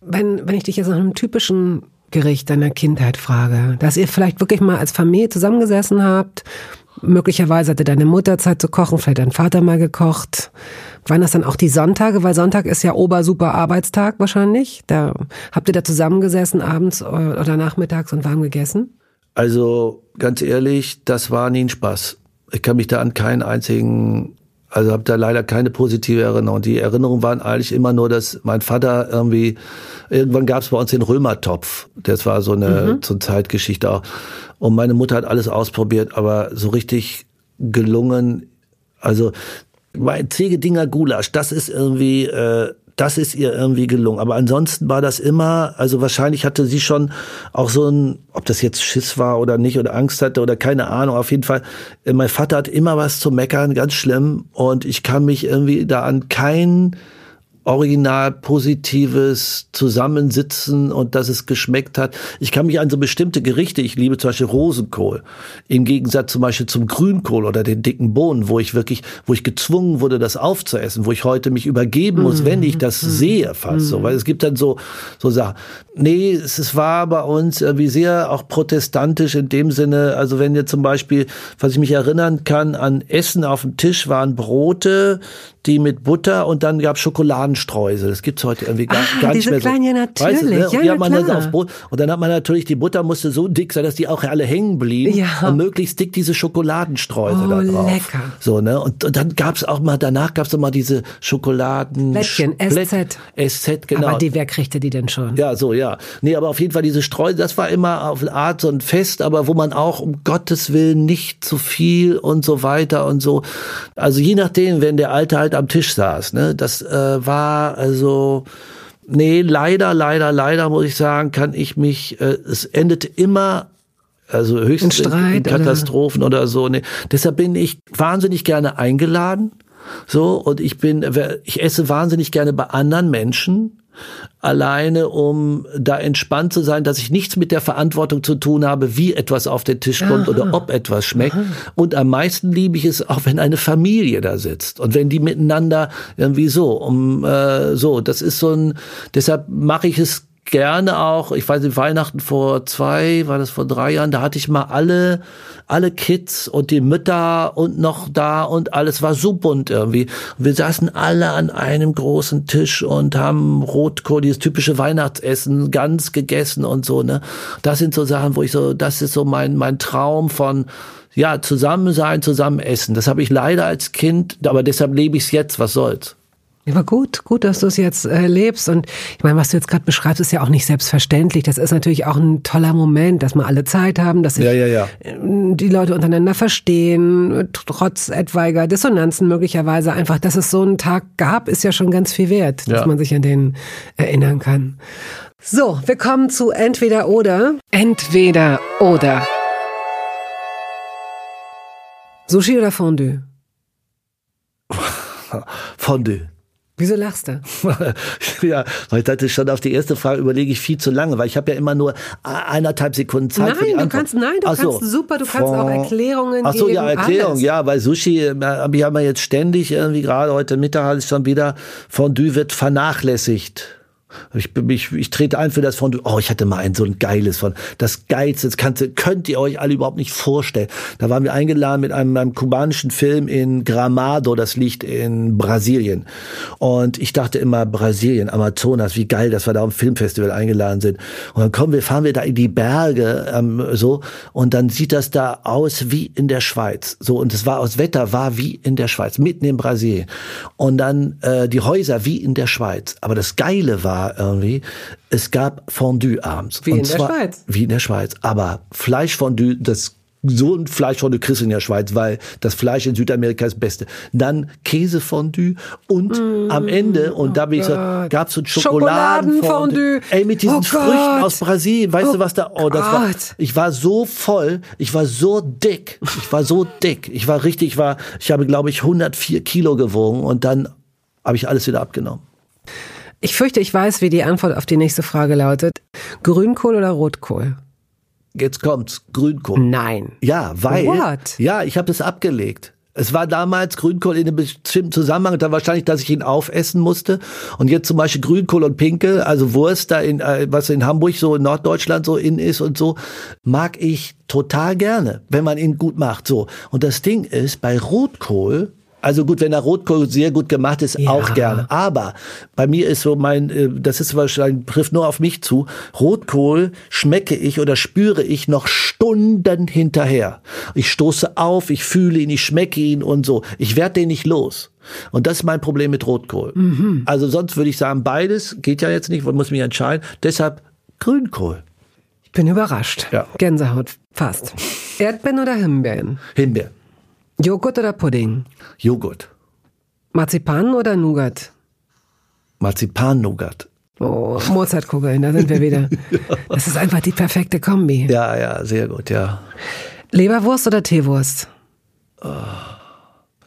Wenn, wenn ich dich jetzt nach einem typischen Gericht deiner Kindheit frage, dass ihr vielleicht wirklich mal als Familie zusammengesessen habt, möglicherweise hatte deine Mutter Zeit zu kochen, vielleicht dein Vater mal gekocht. Waren das dann auch die Sonntage? Weil Sonntag ist ja ober-super Arbeitstag wahrscheinlich. Da habt ihr da zusammengesessen abends oder nachmittags und warm gegessen? Also ganz ehrlich, das war nie ein Spaß. Ich kann mich da an keinen einzigen also habe da leider keine positive Erinnerung. Die Erinnerungen waren eigentlich immer nur, dass mein Vater irgendwie, irgendwann gab es bei uns den Römertopf. Das war so eine, mhm. so eine Zeitgeschichte auch. Und meine Mutter hat alles ausprobiert, aber so richtig gelungen, also mein Dinger Gulasch, das ist irgendwie, äh, das ist ihr irgendwie gelungen. Aber ansonsten war das immer, also wahrscheinlich hatte sie schon auch so ein, ob das jetzt Schiss war oder nicht oder Angst hatte oder keine Ahnung, auf jeden Fall. Äh, mein Vater hat immer was zu meckern, ganz schlimm. Und ich kann mich irgendwie da an keinen original positives Zusammensitzen und dass es geschmeckt hat. Ich kann mich an so bestimmte Gerichte, ich liebe zum Beispiel Rosenkohl, im Gegensatz zum Beispiel zum Grünkohl oder den dicken Bohnen, wo ich wirklich, wo ich gezwungen wurde, das aufzuessen, wo ich heute mich übergeben muss, wenn ich das mhm. sehe fast so, weil es gibt dann so, so Sachen. Nee, es war bei uns irgendwie sehr auch protestantisch in dem Sinne, also wenn ihr zum Beispiel, was ich mich erinnern kann, an Essen auf dem Tisch waren Brote, die mit Butter und dann gab Schokoladenstreusel. Das gibt's heute irgendwie gar, ah, gar nicht mehr so. Kleinen, ja, natürlich. Weißt du, ne? ja, hat man dann auf Brot. Und dann hat man natürlich, die Butter musste so dick sein, dass die auch alle hängen blieben. Ja. Und möglichst dick diese Schokoladenstreusel oh, da drauf. lecker. So, ne? Und, und dann gab's auch mal, danach gab's auch mal diese Schokoladen... Blättchen, SZ. SZ, genau. Aber die, wer kriegte die denn schon? Ja, so, ja. Nee, aber auf jeden Fall diese Streusel, das war immer auf eine Art so ein Fest, aber wo man auch um Gottes Willen nicht zu viel und so weiter und so. Also je nachdem, wenn der Alte halt am Tisch saß, ne? Das äh, war also nee, leider, leider, leider muss ich sagen, kann ich mich, äh, es endet immer also höchstens Streit, in Katastrophen oder? oder so. Nee. Deshalb bin ich wahnsinnig gerne eingeladen. So, und ich bin, ich esse wahnsinnig gerne bei anderen Menschen alleine, um da entspannt zu sein, dass ich nichts mit der Verantwortung zu tun habe, wie etwas auf den Tisch kommt Aha. oder ob etwas schmeckt. Aha. Und am meisten liebe ich es auch, wenn eine Familie da sitzt und wenn die miteinander irgendwie so, um äh, so, das ist so ein, deshalb mache ich es gerne auch, ich weiß nicht, Weihnachten vor zwei, war das vor drei Jahren, da hatte ich mal alle, alle Kids und die Mütter und noch da und alles war so bunt irgendwie. Wir saßen alle an einem großen Tisch und haben Rotkohl, dieses typische Weihnachtsessen, ganz gegessen und so, ne. Das sind so Sachen, wo ich so, das ist so mein, mein Traum von, ja, zusammen sein, zusammen essen. Das habe ich leider als Kind, aber deshalb lebe ich es jetzt, was soll's. Aber gut, gut, dass du es jetzt äh, lebst. Und ich meine, was du jetzt gerade beschreibst, ist ja auch nicht selbstverständlich. Das ist natürlich auch ein toller Moment, dass wir alle Zeit haben, dass sich ja, ja, ja. die Leute untereinander verstehen, trotz etwaiger Dissonanzen möglicherweise. Einfach, dass es so einen Tag gab, ist ja schon ganz viel wert, dass man sich an den erinnern kann. So, wir kommen zu entweder oder. Entweder oder. Sushi oder Fondue? Fondue. Wieso lachst du? ja, weil ich dachte schon auf die erste Frage überlege ich viel zu lange, weil ich habe ja immer nur eineinhalb Sekunden Zeit nein, für die Antwort. Du kannst, nein, du Ach kannst super, du kannst auch Erklärungen Ach so, geben. ja, Erklärung, ja, weil Sushi, äh, habe ich ja jetzt ständig irgendwie gerade heute Mittag hatte ich schon wieder Fondue wird vernachlässigt. Ich, ich, ich trete ein für das Fondue. Oh, ich hatte mal ein so ein geiles von. Das geilste, das kannte, könnt ihr euch alle überhaupt nicht vorstellen. Da waren wir eingeladen mit einem, einem kubanischen Film in Gramado, das liegt in Brasilien. Und ich dachte immer, Brasilien, Amazonas, wie geil, dass wir da am Filmfestival eingeladen sind. Und dann kommen wir, fahren wir da in die Berge, ähm, so, und dann sieht das da aus wie in der Schweiz. So, und es war, das Wetter war wie in der Schweiz, mitten in Brasilien. Und dann äh, die Häuser wie in der Schweiz. Aber das Geile war, war irgendwie, es gab Fondue abends. Wie und in der Schweiz. Wie in der Schweiz. Aber Fleischfondue, das so ein Fleischfondue kriegst du in der Schweiz, weil das Fleisch in Südamerika ist das Beste. Dann Käsefondue und mm, am Ende, und oh da bin ich so, gab's so Schokoladenfondue. Ey, mit diesen oh Früchten aus Brasilien, weißt oh du was da, oh, das Gott. war, ich war so voll, ich war so dick, ich war so dick, ich war richtig, ich war, ich habe glaube ich 104 Kilo gewogen und dann habe ich alles wieder abgenommen. Ich fürchte, ich weiß, wie die Antwort auf die nächste Frage lautet. Grünkohl oder Rotkohl? Jetzt kommt's, Grünkohl. Nein. Ja, weil. What? Ja, ich habe es abgelegt. Es war damals Grünkohl in einem bestimmten Zusammenhang, da wahrscheinlich, dass ich ihn aufessen musste. Und jetzt zum Beispiel Grünkohl und Pinkel, also Wurst da in, äh, was in Hamburg so in Norddeutschland so in ist und so, mag ich total gerne, wenn man ihn gut macht, so. Und das Ding ist, bei Rotkohl also gut, wenn der Rotkohl sehr gut gemacht ist, ja. auch gerne. Aber bei mir ist so mein, äh, das ist wahrscheinlich, trifft nur auf mich zu, Rotkohl schmecke ich oder spüre ich noch Stunden hinterher. Ich stoße auf, ich fühle ihn, ich schmecke ihn und so. Ich werde den nicht los. Und das ist mein Problem mit Rotkohl. Mhm. Also sonst würde ich sagen, beides geht ja jetzt nicht, man muss mich entscheiden. Deshalb Grünkohl. Ich bin überrascht. Ja. Gänsehaut, fast. Erdbeeren oder Himbeeren? Himbeeren. Joghurt oder Pudding? Joghurt. Marzipan oder Nougat? Marzipan-Nougat. Oh, Mozartkugeln, da sind wir wieder. ja. Das ist einfach die perfekte Kombi. Ja, ja, sehr gut, ja. Leberwurst oder Teewurst? Oh.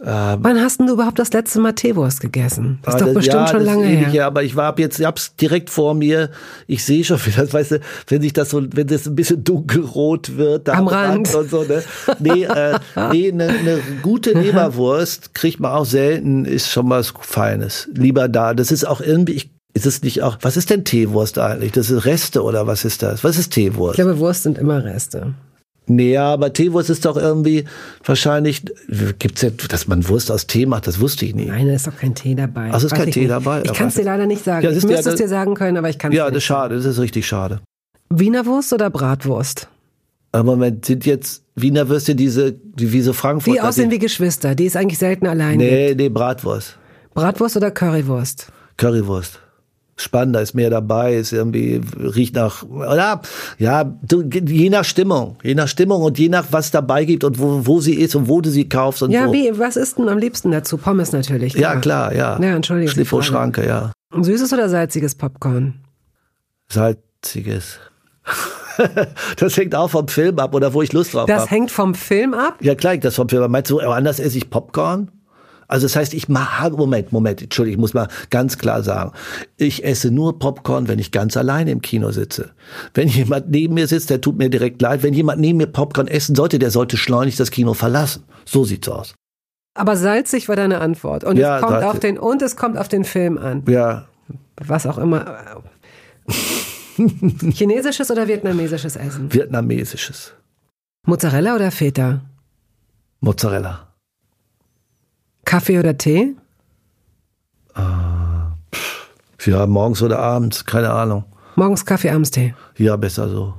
Ähm, Wann hast denn du überhaupt das letzte Mal Teewurst gegessen? Das ist doch das, bestimmt ja, schon lange her. Ja, aber ich war ab jetzt, ich hab's direkt vor mir. Ich sehe schon wieder, weißt du, wenn sich das so, wenn das ein bisschen dunkelrot wird, da am Rand und so, ne? Nee, äh, nee, eine ne gute Leberwurst kriegt man auch selten, ist schon was Feines. Lieber da. Das ist auch irgendwie, ich, ist es nicht auch, was ist denn Teewurst eigentlich? Das ist Reste oder was ist das? Was ist Teewurst? Ich glaube, Wurst sind immer Reste. Nee, aber Teewurst ist doch irgendwie wahrscheinlich, gibt's ja, dass man Wurst aus Tee macht, das wusste ich nie. Nein, da ist doch kein Tee dabei. Also ist kein Tee nicht. dabei? Ich kann es dir leider nicht sagen. Ja, ich müsste es dir sagen können, aber ich kann es ja, nicht. Ja, das ist schade, das ist richtig schade. Wiener Wurst oder Bratwurst? Aber Moment, sind jetzt Wiener Würste diese, die, wie so Frankfurt? Die aussehen wie Geschwister, die ist eigentlich selten allein Nee, gibt. nee, Bratwurst. Bratwurst oder Currywurst? Currywurst spannender, ist mehr dabei, ist irgendwie, riecht nach, oder, ja, je nach Stimmung, je nach Stimmung und je nach, was dabei gibt und wo, wo sie ist und wo du sie kaufst und ja, so. wie, was ist denn am liebsten dazu? Pommes natürlich. Klar. Ja, klar, ja. Ja, entschuldige. Schlifo-Schranke, ja. Süßes oder salziges Popcorn? Salziges. das hängt auch vom Film ab oder wo ich Lust drauf habe. Das hab. hängt vom Film ab? Ja, klar, das vom Film ab. Meinst du, anders esse ich Popcorn? Also das heißt, ich mache, Moment, Moment, Entschuldigung, ich muss mal ganz klar sagen, ich esse nur Popcorn, wenn ich ganz alleine im Kino sitze. Wenn jemand neben mir sitzt, der tut mir direkt leid. Wenn jemand neben mir Popcorn essen sollte, der sollte schleunigst das Kino verlassen. So sieht's aus. Aber salzig war deine Antwort. Und ja, es kommt auf den, und es kommt auf den Film an. Ja. Was auch immer. Chinesisches oder vietnamesisches Essen? Vietnamesisches. Mozzarella oder Feta? Mozzarella. Kaffee oder Tee? Äh, ja, morgens oder abends, keine Ahnung. Morgens Kaffee, abends Tee. Ja, besser so.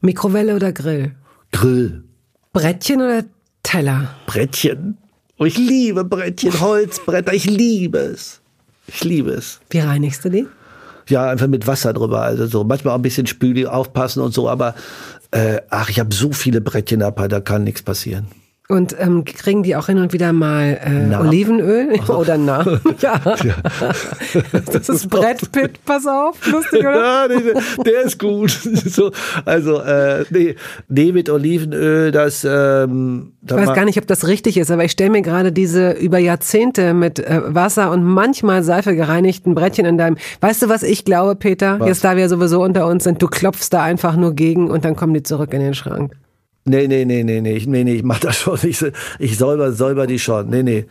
Mikrowelle oder Grill? Grill. Brettchen oder Teller? Brettchen. Oh, ich liebe Brettchen, Holzbretter, ich liebe es. Ich liebe es. Wie reinigst du die? Ja, einfach mit Wasser drüber. Also so manchmal auch ein bisschen spüli aufpassen und so, aber äh, ach, ich habe so viele Brettchen dabei, da kann nichts passieren. Und ähm, kriegen die auch hin und wieder mal äh, Olivenöl also. oder Namen? Ja. ja. Das ist Brett Pitt, pass auf, lustig, oder? Ja, der, der ist gut. So, also, äh, nee, nee, mit Olivenöl, das. Ähm, ich weiß gar nicht, ob das richtig ist, aber ich stelle mir gerade diese über Jahrzehnte mit äh, Wasser und manchmal Seife gereinigten Brettchen in deinem. Weißt du, was ich glaube, Peter? Was? Jetzt, da wir sowieso unter uns sind, du klopfst da einfach nur gegen und dann kommen die zurück in den Schrank. Nee, nee, nee, nee, nee, nee, nee, ich mach das schon. Ich, ich säuber, säuber die schon. Nee, nee.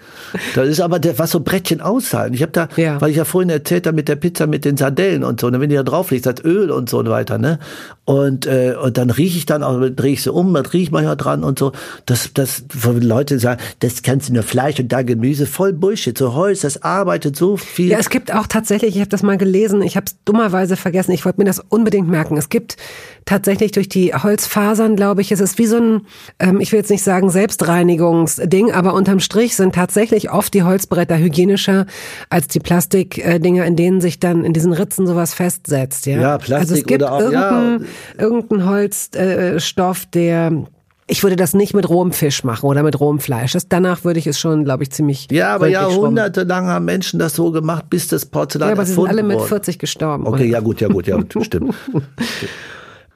Das ist aber der, was so Brettchen aushalten. Ich habe da, ja. weil ich ja vorhin erzählt habe mit der Pizza mit den Sardellen und so, ne, wenn die da drauf liegt, das Öl und so weiter, ne? Und, äh, und dann rieche ich dann auch, drehe ich sie um, dann rieche ich manchmal dran und so. Das, das, wo Leute sagen, das kannst du nur Fleisch und da Gemüse, voll Bullshit. So Holz, das arbeitet so viel. Ja, es gibt auch tatsächlich, ich habe das mal gelesen, ich habe es dummerweise vergessen, ich wollte mir das unbedingt merken. Es gibt tatsächlich durch die Holzfasern, glaube ich, es ist wie so ein, ähm, ich will jetzt nicht sagen Selbstreinigungsding, aber unterm Strich sind tatsächlich oft die Holzbretter hygienischer als die Plastikdinger, in denen sich dann in diesen Ritzen sowas festsetzt. Ja, ja Plastik also es gibt oder auch, irgendeinen ja. irgendein Holzstoff, der ich würde das nicht mit rohem Fisch machen oder mit rohem Fleisch. Das, danach würde ich es schon, glaube ich, ziemlich. Ja, aber jahrhundertelang haben Menschen das so gemacht, bis das Porzellan. Ja, aber sie sind alle mit 40 gestorben. Okay, oder? ja gut, ja gut, ja, stimmt.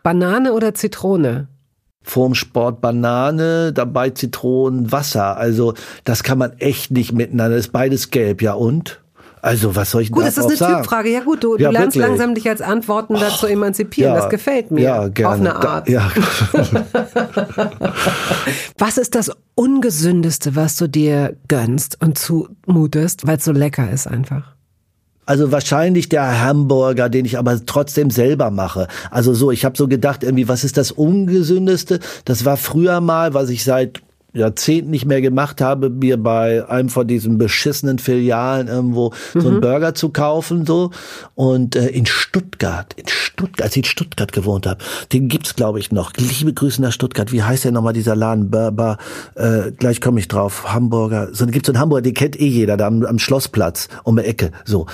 Banane oder Zitrone? Vorm Sport Banane, dabei Zitronen, Wasser. Also das kann man echt nicht miteinander. Das ist beides gelb, ja und? Also was soll ich Gut, das ist eine sagen? Typfrage. Ja gut, du, ja, du lernst wirklich. langsam dich als Antworten dazu emanzipieren. Ja, das gefällt mir. Ja, gerne. Auf eine Art. Da, ja. was ist das Ungesündeste, was du dir gönnst und zumutest, weil es so lecker ist einfach? Also wahrscheinlich der Hamburger, den ich aber trotzdem selber mache. Also so, ich habe so gedacht, irgendwie, was ist das Ungesündeste? Das war früher mal, was ich seit Jahrzehnten nicht mehr gemacht habe, mir bei einem von diesen beschissenen Filialen irgendwo mhm. so einen mhm. Burger zu kaufen so und äh, in Stuttgart, in Stuttgart, als ich in Stuttgart gewohnt habe, den gibt's glaube ich noch. Liebe Grüße nach Stuttgart. Wie heißt der nochmal dieser Laden? Burger, äh, gleich komme ich drauf. Hamburger. So gibt's so einen Hamburger, den kennt eh jeder da am, am Schlossplatz um die Ecke. So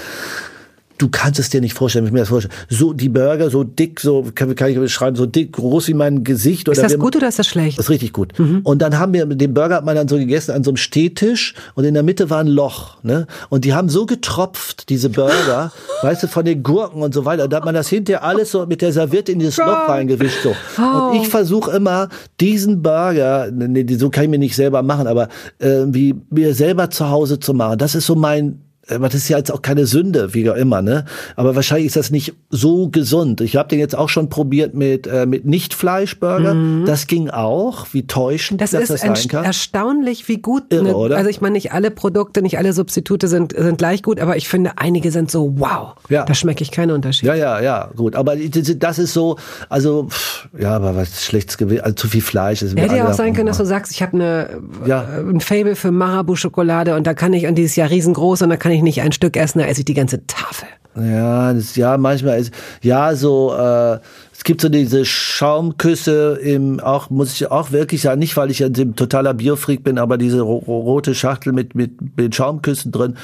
du kannst es dir nicht vorstellen, wenn ich mir das vorstelle. So die Burger, so dick, so kann, kann ich beschreiben, so dick, groß wie mein Gesicht. Ist oder das wir- gut oder ist das schlecht? Das ist richtig gut. Und dann haben wir den Burger hat man dann so gegessen an so einem Stehtisch und in der Mitte war ein Loch, ne? Und die haben so getropft, diese Burger, weißt du, von den Gurken und so weiter. Da hat man das hinterher alles so mit der Serviette in dieses Loch reingewischt so. Oh. Und ich versuche immer diesen Burger, nee, die- so kann ich mir nicht selber machen, aber irgendwie mir selber zu Hause zu machen. Das ist so mein aber das ist ja jetzt auch keine Sünde, wie auch immer, ne? Aber wahrscheinlich ist das nicht so gesund. Ich habe den jetzt auch schon probiert mit äh, mit Nicht-Fleischburger. Das ging auch. Wie täuschend Mhm. Das ist das sein kann. erstaunlich, wie gut. Irre, ne- oder? Also ich meine, nicht alle Produkte, nicht alle Substitute sind, sind gleich gut, aber ich finde, einige sind so, wow, Ja. da schmecke ich keinen Unterschied. Ja, ja, ja, gut. Aber das ist so, also pff, ja, aber was schlechtes Gewissen, also zu viel Fleisch ist mir Hätte ja auch sein können, dass du sagst, ich habe eine, Ja. äh, ein Fable für Marabu-Schokolade und da kann ich, und die ist ja riesengroß und da kann ich nicht ein Stück essen, da esse ich die ganze Tafel. Ja, das, ja, manchmal ist, ja, so, äh, es gibt so diese Schaumküsse im, auch, muss ich auch wirklich sagen, nicht weil ich ein totaler Biofreak bin, aber diese ro ro- rote Schachtel mit, mit, mit Schaumküssen drin,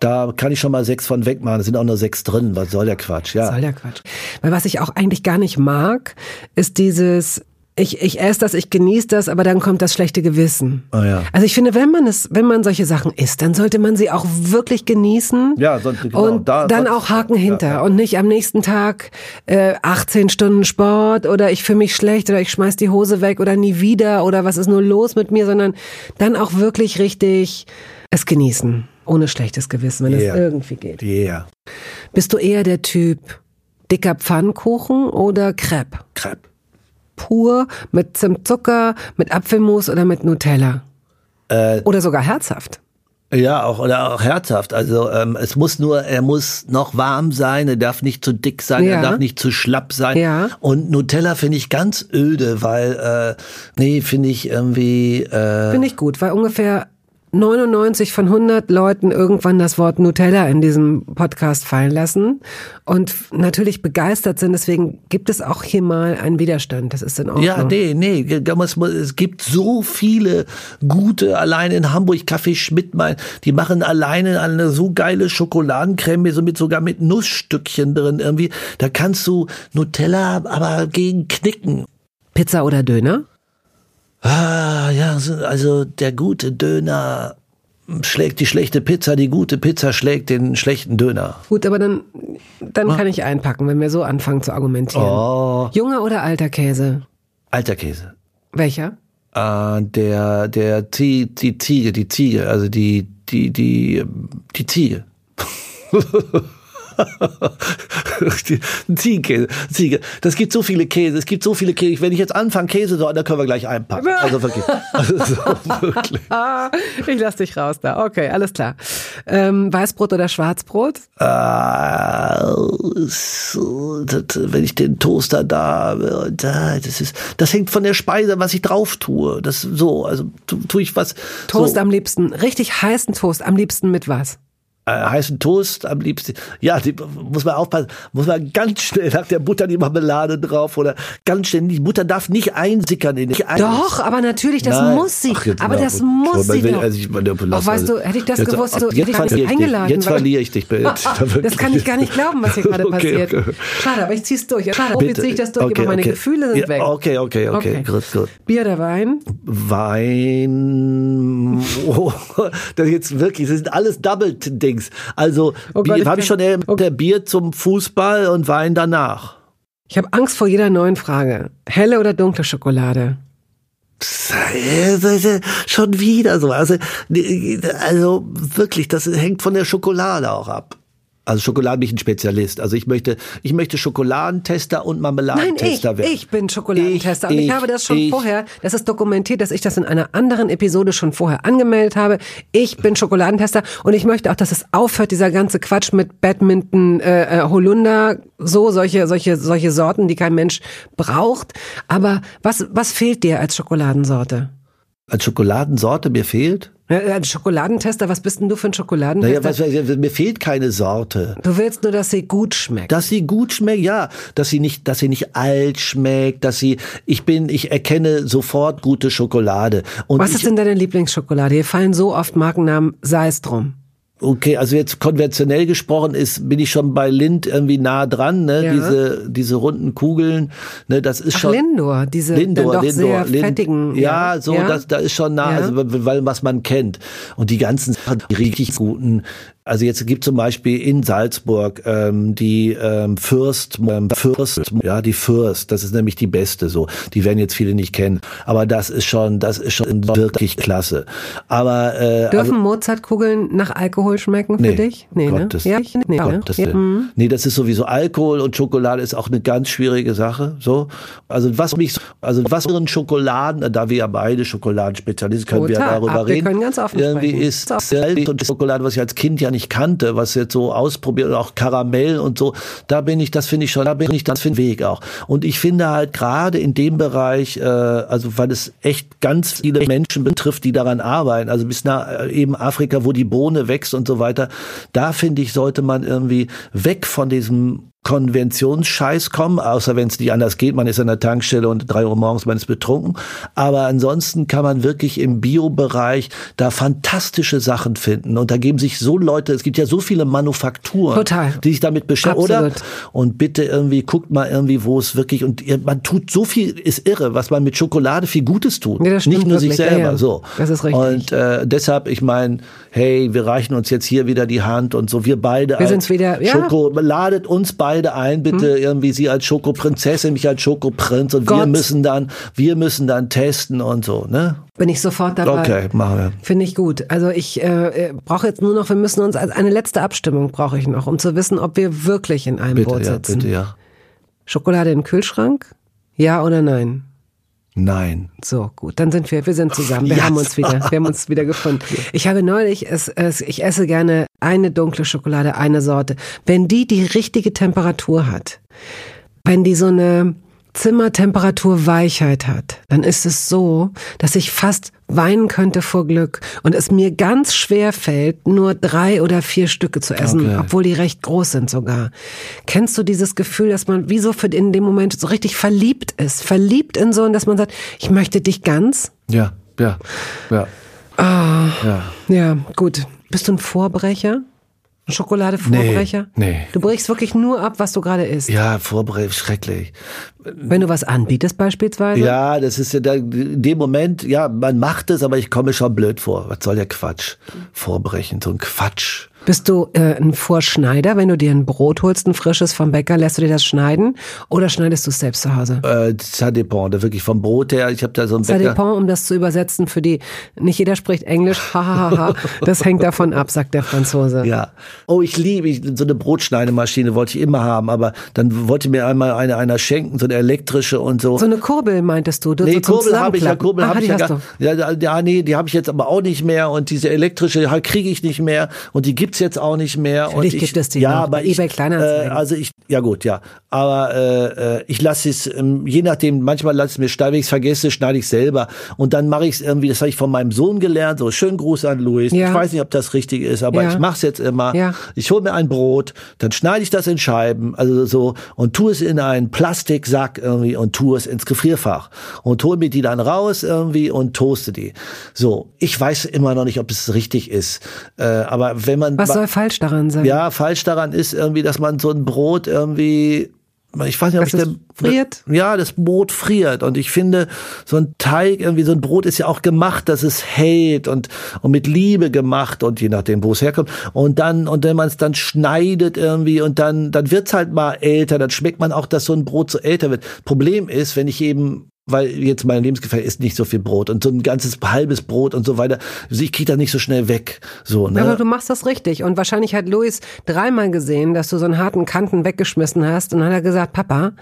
da kann ich schon mal sechs von wegmachen. Da sind auch nur sechs drin. Was soll der Quatsch? Ja. Soll der Quatsch. Weil was ich auch eigentlich gar nicht mag, ist dieses, ich, ich esse das, ich genieße das, aber dann kommt das schlechte Gewissen. Ah, ja. Also ich finde, wenn man es, wenn man solche Sachen isst, dann sollte man sie auch wirklich genießen. Ja, sonst- genau, und da- dann sonst- auch Haken hinter ja. und nicht am nächsten Tag äh, 18 Stunden Sport oder ich fühle mich schlecht oder ich schmeiß die Hose weg oder nie wieder oder was ist nur los mit mir, sondern dann auch wirklich richtig es genießen. Ohne schlechtes Gewissen, wenn Ja. es irgendwie geht. Yeah. Bist du eher der Typ dicker Pfannkuchen oder Crepe? Crepe. Pur, mit Zimtzucker, mit Apfelmus oder mit Nutella? Äh, Oder sogar herzhaft? Ja, auch oder auch herzhaft. Also ähm, es muss nur, er muss noch warm sein, er darf nicht zu dick sein, Ja. er darf nicht zu schlapp sein. Ja. Und Nutella finde ich ganz öde, weil äh, nee, finde ich irgendwie äh, Finde ich gut, weil ungefähr 99 von 100 Leuten irgendwann das Wort Nutella in diesem Podcast fallen lassen und natürlich begeistert sind. Deswegen gibt es auch hier mal einen Widerstand. Das ist in Ordnung. ja, nee, nee, es gibt so viele gute, allein in Hamburg, Kaffee Schmidt, mein, die machen alleine eine so geile Schokoladencreme, so mit, sogar mit Nussstückchen drin irgendwie. Da kannst du Nutella aber gegen knicken. Pizza oder Döner? Ah, ja, so- also der gute Döner schlägt die schlechte Pizza, die gute Pizza schlägt den schlechten Döner. Gut, aber dann, dann kann ich einpacken, wenn wir so anfangen zu argumentieren. Oh, Junger oder alter Käse? alter Käse. Welcher? Äh, der, der, Zie- die Ziege, die Ziege, also die, die, die, die Ziege. Ziegenkäse, Ziege. Das gibt so viele Käse, es gibt so viele Käse. Wenn ich jetzt anfange, Käse so, dann können wir gleich einpacken. Also wirklich. Also wirklich. Ich lass dich raus da. Okay, alles klar. Ähm, Weißbrot oder Schwarzbrot? Das, wenn ich den Toaster da da, das ist, das hängt von der Speise, was ich drauf tue. Das so, also tu, tue ich was. Toast so, am liebsten, richtig heißen Toast, am liebsten mit was? Äh, heißen Toast am liebsten. Ja, die, muss man aufpassen, muss man ganz schnell nach der Butter die Marmelade drauf oder ganz schnell. Die Butter darf nicht einsickern in den. Doch, aber natürlich, das Nein. muss sie. Ach, jetzt aber das muss sie doch. also ich lass weißt du, hätte ich das jetzt- gewusst, jetzt hätte ich das verliere nicht ich dich. eingeladen. Jetzt verliere ich dich, das kann ich gar nicht glauben, was hier gerade Okay, passiert. okay. Schade, aber ich zieh's durch. Schade, Bitte. ziehe ich das durch, Okay, aber meine. Gefühle sind Ja, weg. Okay, okay, okay, Okay. gut, gut. Bier oder Wein? Wein. Oh, das ist jetzt wirklich, das sind alles Double-Dings. Also, Oh habe ich schon oh. der Bier zum Fußball und Wein danach. Ich habe Angst vor jeder neuen Frage. Helle oder dunkle Schokolade? Schon wieder so. Also, also wirklich, das hängt von der Schokolade auch ab. Also Schokolade bin ich ein Spezialist. Also ich möchte, ich möchte Schokoladentester und Nein, ich, Marmeladentester werden. ich bin Schokoladentester. Ich, und ich, ich, habe das schon ich. vorher, das ist dokumentiert, dass ich das in einer anderen Episode schon vorher angemeldet habe. Ich bin Schokoladentester und ich möchte auch, dass es aufhört, dieser ganze Quatsch mit Badminton, äh, äh, Holunder, so, solche, solche, solche Sorten, die kein Mensch braucht. Aber was, was fehlt dir als Schokoladensorte? Als Schokoladensorte mir fehlt? Ja, Als Schokoladentester, was bist denn du für ein Schokoladentester? Naja, was, mir fehlt keine Sorte. du willst nur, dass sie gut schmeckt. Dass sie gut schmeckt, ja. Dass sie nicht, dass sie nicht alt schmeckt, dass sie, ich bin, ich erkenne sofort gute Schokolade. Und was ich, ist denn deine Lieblingsschokolade? Hier fallen so oft Markennamen, sei es drum. Okay, also jetzt konventionell gesprochen ist, bin ich schon bei Lind irgendwie nah dran, ne? Ja. Diese, diese runden Kugeln, ne? Das ist Ach, schon. Lindor, diese Lindor, dann doch Lindor, sehr Lind- fettigen. Ja, so, Das, da ist schon nah, Ja. also, weil was man kennt. Und die ganzen die richtig guten. Also jetzt gibt zum Beispiel in Salzburg ähm, die ähm, Fürst, ähm, Fürst, ja die Fürst, das ist nämlich die beste so. Die werden jetzt viele nicht kennen, aber das ist schon, das ist schon wirklich klasse. Aber äh, Dürfen Mozartkugeln nach Alkohol schmecken für Nee, dich? Nee, Gottes, ne? Ja, nee, ne? Gottes ja. Willen. Nee, das ist sowieso Alkohol und Schokolade ist auch eine ganz schwierige Sache. So, also was mich, also was ihren Schokoladen, da wir ja beide Schokoladenspezialisten können wir Total. darüber wir reden. können ganz offen Irgendwie sprechen. ist. Salz und Schokolade, was ich als Kind ja nicht kannte, was jetzt so ausprobiert auch Karamell und so. Da bin ich, das finde ich schon, da bin ich das für den Weg auch. Und ich finde halt gerade in dem Bereich, äh, also weil es echt ganz viele Menschen betrifft, die daran arbeiten, also bis nach äh, eben Afrika, wo die Bohne wächst und so weiter, da finde ich, sollte man irgendwie weg von diesem Konventionsscheiß kommen, außer wenn es nicht anders geht, man ist an der Tankstelle und drei Uhr morgens, man ist betrunken. Aber ansonsten kann man wirklich im Bio-Bereich da fantastische Sachen finden. Und da geben sich so Leute, es gibt ja so viele Manufakturen, Total. die sich damit beschäftigen. Oder? Und bitte irgendwie, guckt mal irgendwie, wo es wirklich, und man tut so viel, ist irre, was man mit Schokolade viel Gutes tut. Ja, das nicht nur sich wirklich. Ja, selber, ja. so. Das ist richtig. Und äh, deshalb, ich meine, hey, wir reichen uns jetzt hier wieder die Hand und so, wir beide Wir als wieder, ja. Hm? Schoko, ladet uns beide ein, bitte irgendwie sie als Schokoprinzessin, mich als Schokoprinz und wir Gott. müssen dann, wir müssen dann testen und so, ne? Bin ich sofort dabei. Okay, machen wir. Finde ich gut. Also ich äh, äh, brauche jetzt nur noch, wir müssen uns, also eine letzte Abstimmung brauche ich noch, um zu wissen, ob wir wirklich in einem Bitte, Boot ja, sitzen. bitte, ja. Schokolade im Kühlschrank? Ja oder nein? Nein. So, gut, dann sind wir, wir sind zusammen. Wir Ja, haben uns wieder, wir haben uns wieder gefunden. Ich habe neulich, es, es, ich esse gerne eine dunkle Schokolade, eine Sorte. Wenn die die richtige Temperatur hat, wenn die so eine Zimmertemperatur Weichheit hat, dann ist es so, dass ich fast weinen könnte vor Glück und es mir ganz schwer fällt, nur drei oder vier Stücke zu essen, Okay. obwohl die recht groß sind sogar. Kennst du dieses Gefühl, dass man wie so für in dem Moment so richtig verliebt ist, verliebt in so, und dass man sagt, ich möchte dich ganz? Ja, ja, ja. Ah, Ja. ja, gut. Bist du ein Vorbrecher? Ein Schokoladevorbrecher? Nee, nee. Du brichst wirklich nur ab, was du gerade isst. Ja, Vorbereitung, schrecklich. Wenn du was anbietest beispielsweise? Ja, das ist ja da, in dem Moment, ja, man macht es, aber ich komme schon blöd vor. Was soll der Quatsch? Vorbrechen, so ein Quatsch. Bist du äh, ein Vorschneider? Wenn du dir ein Brot holst, ein frisches vom Bäcker, lässt du dir das schneiden? Oder schneidest du es selbst zu Hause? Äh, ça dépend, wirklich vom Brot her. Ich habe da so ein Ça Bäcker. dépend, um das zu übersetzen für die, nicht jeder spricht Englisch, hahaha, das hängt davon ab, sagt der Franzose. Ja. Oh, ich liebe ich, so eine Brotschneidemaschine wollte ich immer haben, aber dann wollte mir einmal eine einer schenken, so eine elektrische und so. So eine Kurbel meintest du? du Nee, so Kurbel habe ich ja. Kurbel Ah, habe ich ja, ja, ja, ja, nee, die habe ich jetzt aber auch nicht mehr und diese elektrische kriege ich nicht mehr und die gibt's jetzt auch nicht mehr. Natürlich und ich, gibt es die ja, noch, aber ich, eBay Kleinanzeigen. Äh, also ich, ja gut, ja, aber äh, äh, ich lasse es, ähm, je nachdem, manchmal lasse ich es mir steil, wenn ich es vergesse, schneide ich selber und dann mache ich es irgendwie, das habe ich von meinem Sohn gelernt, so schönen Gruß an Luis. Ja. Ich weiß nicht, ob das richtig ist, aber Ja. ich mache es jetzt immer. Ja. Ich hole mir ein Brot, dann schneide ich das in Scheiben, also so und tue es in einen Plastiksack irgendwie und tue es ins Gefrierfach und hole mir die dann raus irgendwie und toaste die. So, ich weiß immer noch nicht, ob es richtig ist, äh, aber wenn man Was soll falsch daran sein? ja, falsch daran ist irgendwie, dass man so ein Brot irgendwie, ich weiß nicht, ob Dass ich es denn, friert? Ja, das Brot friert. Und ich finde, so ein Teig, irgendwie so ein Brot ist ja auch gemacht, dass es hält und, und mit Liebe gemacht und je nachdem, wo es herkommt. Und dann, und wenn man es dann schneidet irgendwie und dann, dann wird's halt mal älter, dann schmeckt man auch, dass so ein Brot so älter wird. Problem ist, wenn ich eben weil jetzt mein Lebensgefährte isst nicht so viel Brot und so ein ganzes halbes Brot und so weiter. Also ich kriege das nicht so schnell weg. So, ne? Aber du machst das richtig. Und wahrscheinlich hat Luis dreimal gesehen, dass du so einen harten Kanten weggeschmissen hast. Und dann hat er gesagt, Papa,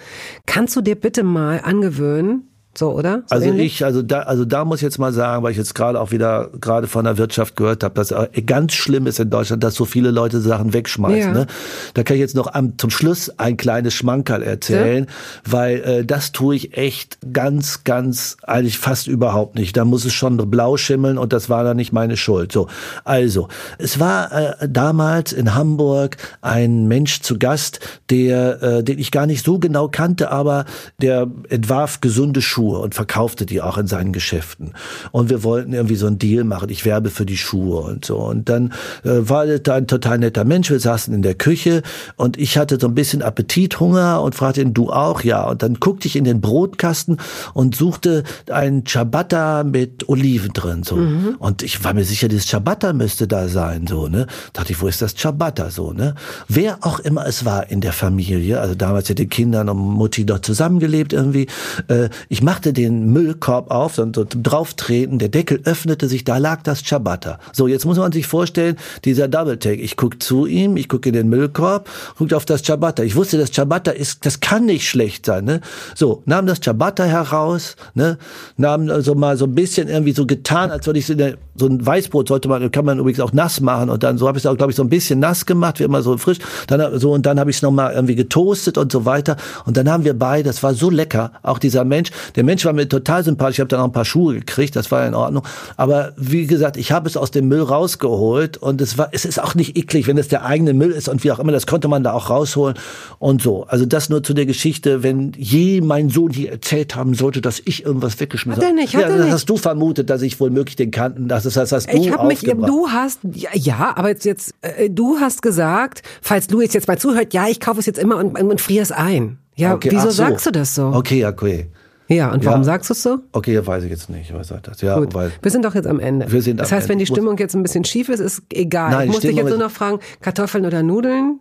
kannst du dir bitte mal angewöhnen? So, oder? So Also ähnlich? ich, also da, also da muss ich jetzt mal sagen, weil ich jetzt gerade auch wieder gerade von der Wirtschaft gehört habe, dass äh, ganz schlimm ist in Deutschland, dass so viele Leute Sachen wegschmeißen. Ja. Ne? Da kann ich jetzt noch am, zum Schluss ein kleines Schmankerl erzählen, weil äh, das tue ich echt ganz, ganz eigentlich fast überhaupt nicht. Da muss es schon blau schimmeln und das war dann nicht meine Schuld. So, also es war äh, damals in Hamburg ein Mensch zu Gast, der, äh, den ich gar nicht so genau kannte, aber der entwarf gesunde Schuhe. Schuhe und verkaufte die auch in seinen Geschäften. Und wir wollten irgendwie so einen Deal machen. Ich werbe für die Schuhe und so. Und dann äh, war da ein total netter Mensch. Wir saßen in der Küche und ich hatte so ein bisschen Appetit, Hunger und fragte ihn, du auch? Ja. Und dann guckte ich in den Brotkasten und suchte einen Ciabatta mit Oliven drin, so. Mhm. Und ich war mir sicher, dieses Ciabatta müsste da sein, so, ne? Dachte ich, wo ist das Ciabatta, so, ne? Wer auch immer es war in der Familie, also damals mit den Kindern und Mutti dort zusammengelebt irgendwie, äh, ich machte den Müllkorb auf und so drauftreten, der Deckel öffnete sich, da lag das Ciabatta. So, jetzt muss man sich vorstellen, dieser Double Take. Ich guck zu ihm, ich gucke in den Müllkorb, gucke auf das Ciabatta. Ich wusste, das Ciabatta ist, das kann nicht schlecht sein, ne? So, nahm das Ciabatta heraus, ne? Nahm also mal so ein bisschen irgendwie so getan, als würde ich so, eine, so ein Weißbrot sollte man, kann man übrigens auch nass machen und dann so habe ich es auch, glaube ich, so ein bisschen nass gemacht, wie immer so frisch. Dann so und dann habe ich es nochmal irgendwie getoastet und so weiter. Und dann haben wir beide, das war so lecker, auch dieser Mensch. Der Mensch war mir total sympathisch. Ich habe dann auch ein paar Schuhe gekriegt, das war in Ordnung. Aber wie gesagt, ich habe es aus dem Müll rausgeholt und es war, es ist auch nicht eklig, wenn es der eigene Müll ist und wie auch immer, das konnte man da auch rausholen und so. Also das nur zu der Geschichte, wenn je mein Sohn hier erzählt haben sollte, dass ich irgendwas weggeschmissen habe. Hat hat ja, er nicht. hast du vermutet, dass ich wohl möglich den Kanten, das ist das hast du Ich habe mich, du hast, ja, ja aber jetzt, jetzt äh, du hast gesagt, falls Louis jetzt mal zuhört, ja, ich kaufe es jetzt immer und, und friere es ein. Ja, okay, wieso so. sagst du das so? Okay, okay. Ja, und warum ja. sagst du es so? Okay, weiß ich jetzt nicht. Was sagt das? Ja, Gut. Weil wir sind doch jetzt am Ende. Wir sind das heißt, wenn die Stimmung jetzt ein bisschen schief ist, ist egal. Nein, ich muss dich jetzt nur noch fragen, Kartoffeln oder Nudeln?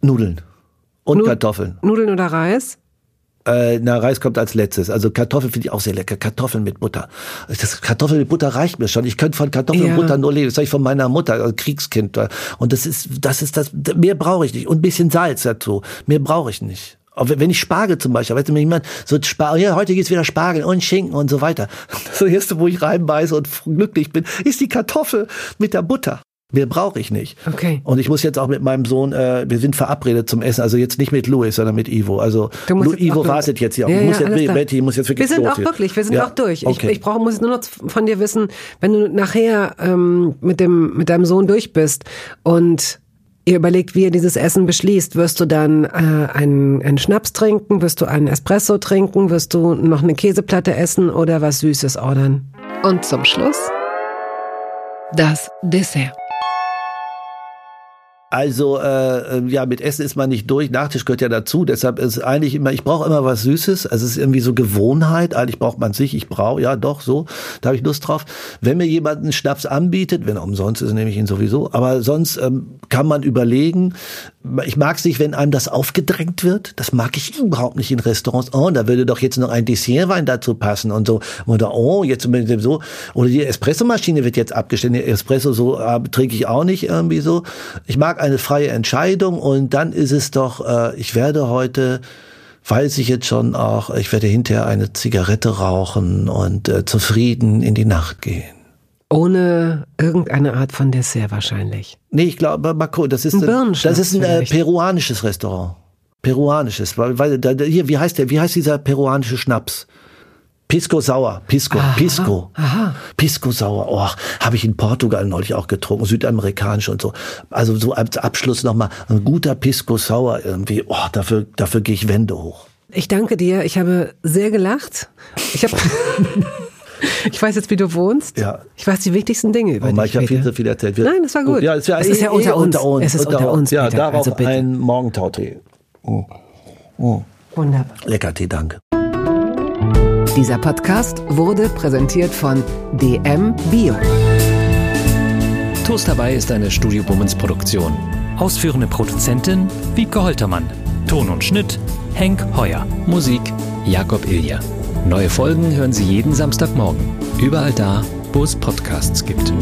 Nudeln. Und nu Kartoffeln. Nudeln oder Reis? Äh, na, Reis kommt als letztes. Also Kartoffeln finde ich auch sehr lecker. Kartoffeln mit Butter. Das Kartoffeln mit Butter reicht mir schon. Ich könnte von Kartoffeln ja. und Butter nur leben. Das habe ich von meiner Mutter, also Kriegskind. Und das ist, das ist das, mehr brauche ich nicht. Und ein bisschen Salz dazu. Mehr brauche ich nicht. Wenn ich Spargel zum Beispiel, weißt du, wenn jemand so Spargel, ja, heute geht's wieder Spargel und Schinken und so weiter. Das erste, wo ich reinbeiße und glücklich bin, ist die Kartoffel mit der Butter. Mehr brauche ich nicht. Okay. Und ich muss jetzt auch mit meinem Sohn, äh, wir sind verabredet zum Essen, also jetzt nicht mit Louis, sondern mit Ivo. Also Lu, Ivo wartet jetzt hier. Ja, muss ja, jetzt, Betty muss jetzt wirklich Wir sind auch wirklich, wir sind ja? auch durch. Okay. Ich, ich brauche, muss nur noch von dir wissen, wenn du nachher ähm, mit dem mit deinem Sohn durch bist und ihr überlegt, wie ihr dieses Essen beschließt, wirst du dann äh, einen, einen Schnaps trinken, wirst du einen Espresso trinken, wirst du noch eine Käseplatte essen oder was Süßes ordern? Und zum Schluss das Dessert. Also äh, ja, mit Essen ist man nicht durch. Nachtisch gehört ja dazu. Deshalb ist eigentlich immer, ich brauche immer was Süßes. Also es ist irgendwie so Gewohnheit. Eigentlich braucht man sich. Ich brauche ja doch so. Da habe ich Lust drauf. Wenn mir jemand einen Schnaps anbietet, wenn er umsonst ist, nehme ich ihn sowieso. Aber sonst ähm, kann man überlegen. Ich mag es nicht, wenn einem das aufgedrängt wird. Das mag ich überhaupt nicht in Restaurants. Oh, da würde doch jetzt noch ein Dessertwein dazu passen und so. Oder oh, jetzt mit dem so. Oder die Espressomaschine wird jetzt abgestellt. Espresso so äh, trinke ich auch nicht irgendwie so. Ich mag eine freie Entscheidung und dann ist es doch, äh, ich werde heute weiß ich jetzt schon auch, ich werde hinterher eine Zigarette rauchen und äh, zufrieden in die Nacht gehen. Ohne irgendeine Art von Dessert wahrscheinlich. Nee, ich glaube, Marco, das ist ein, das ist ein äh, peruanisches Restaurant. Peruanisches, weil, weil da, hier, wie heißt der, wie heißt dieser peruanische Schnaps? Pisco Sauer, Pisco, aha, Pisco, aha. Pisco Sauer. Oh, habe ich in Portugal neulich auch getrunken, südamerikanisch und so. Also so als Abschluss nochmal ein guter Pisco Sauer irgendwie. Oh, dafür, dafür gehe ich Wände hoch. Ich danke dir. Ich habe sehr gelacht. Ich habe Ich weiß jetzt, wie du wohnst. Ja. Ich weiß die wichtigsten Dinge über oh, dich. Ich habe viel zu viel erzählt. Wir, Nein, das war gut. Ja, es, ja, es ist ja unter, uns. unter uns. Es ist unter, unter uns. Ja, Peter. darauf also ein Morgentautee. Oh. Oh. Wunderbar. Lecker Tee, danke. Dieser Podcast wurde präsentiert von DM Bio. Toast dabei ist eine Studio Bummens Produktion. Ausführende Produzentin Wiebke Holtermann. Ton und Schnitt Henk Heuer. Musik Jakob Ilja. Neue Folgen hören Sie jeden Samstagmorgen. Überall da, wo es Podcasts gibt.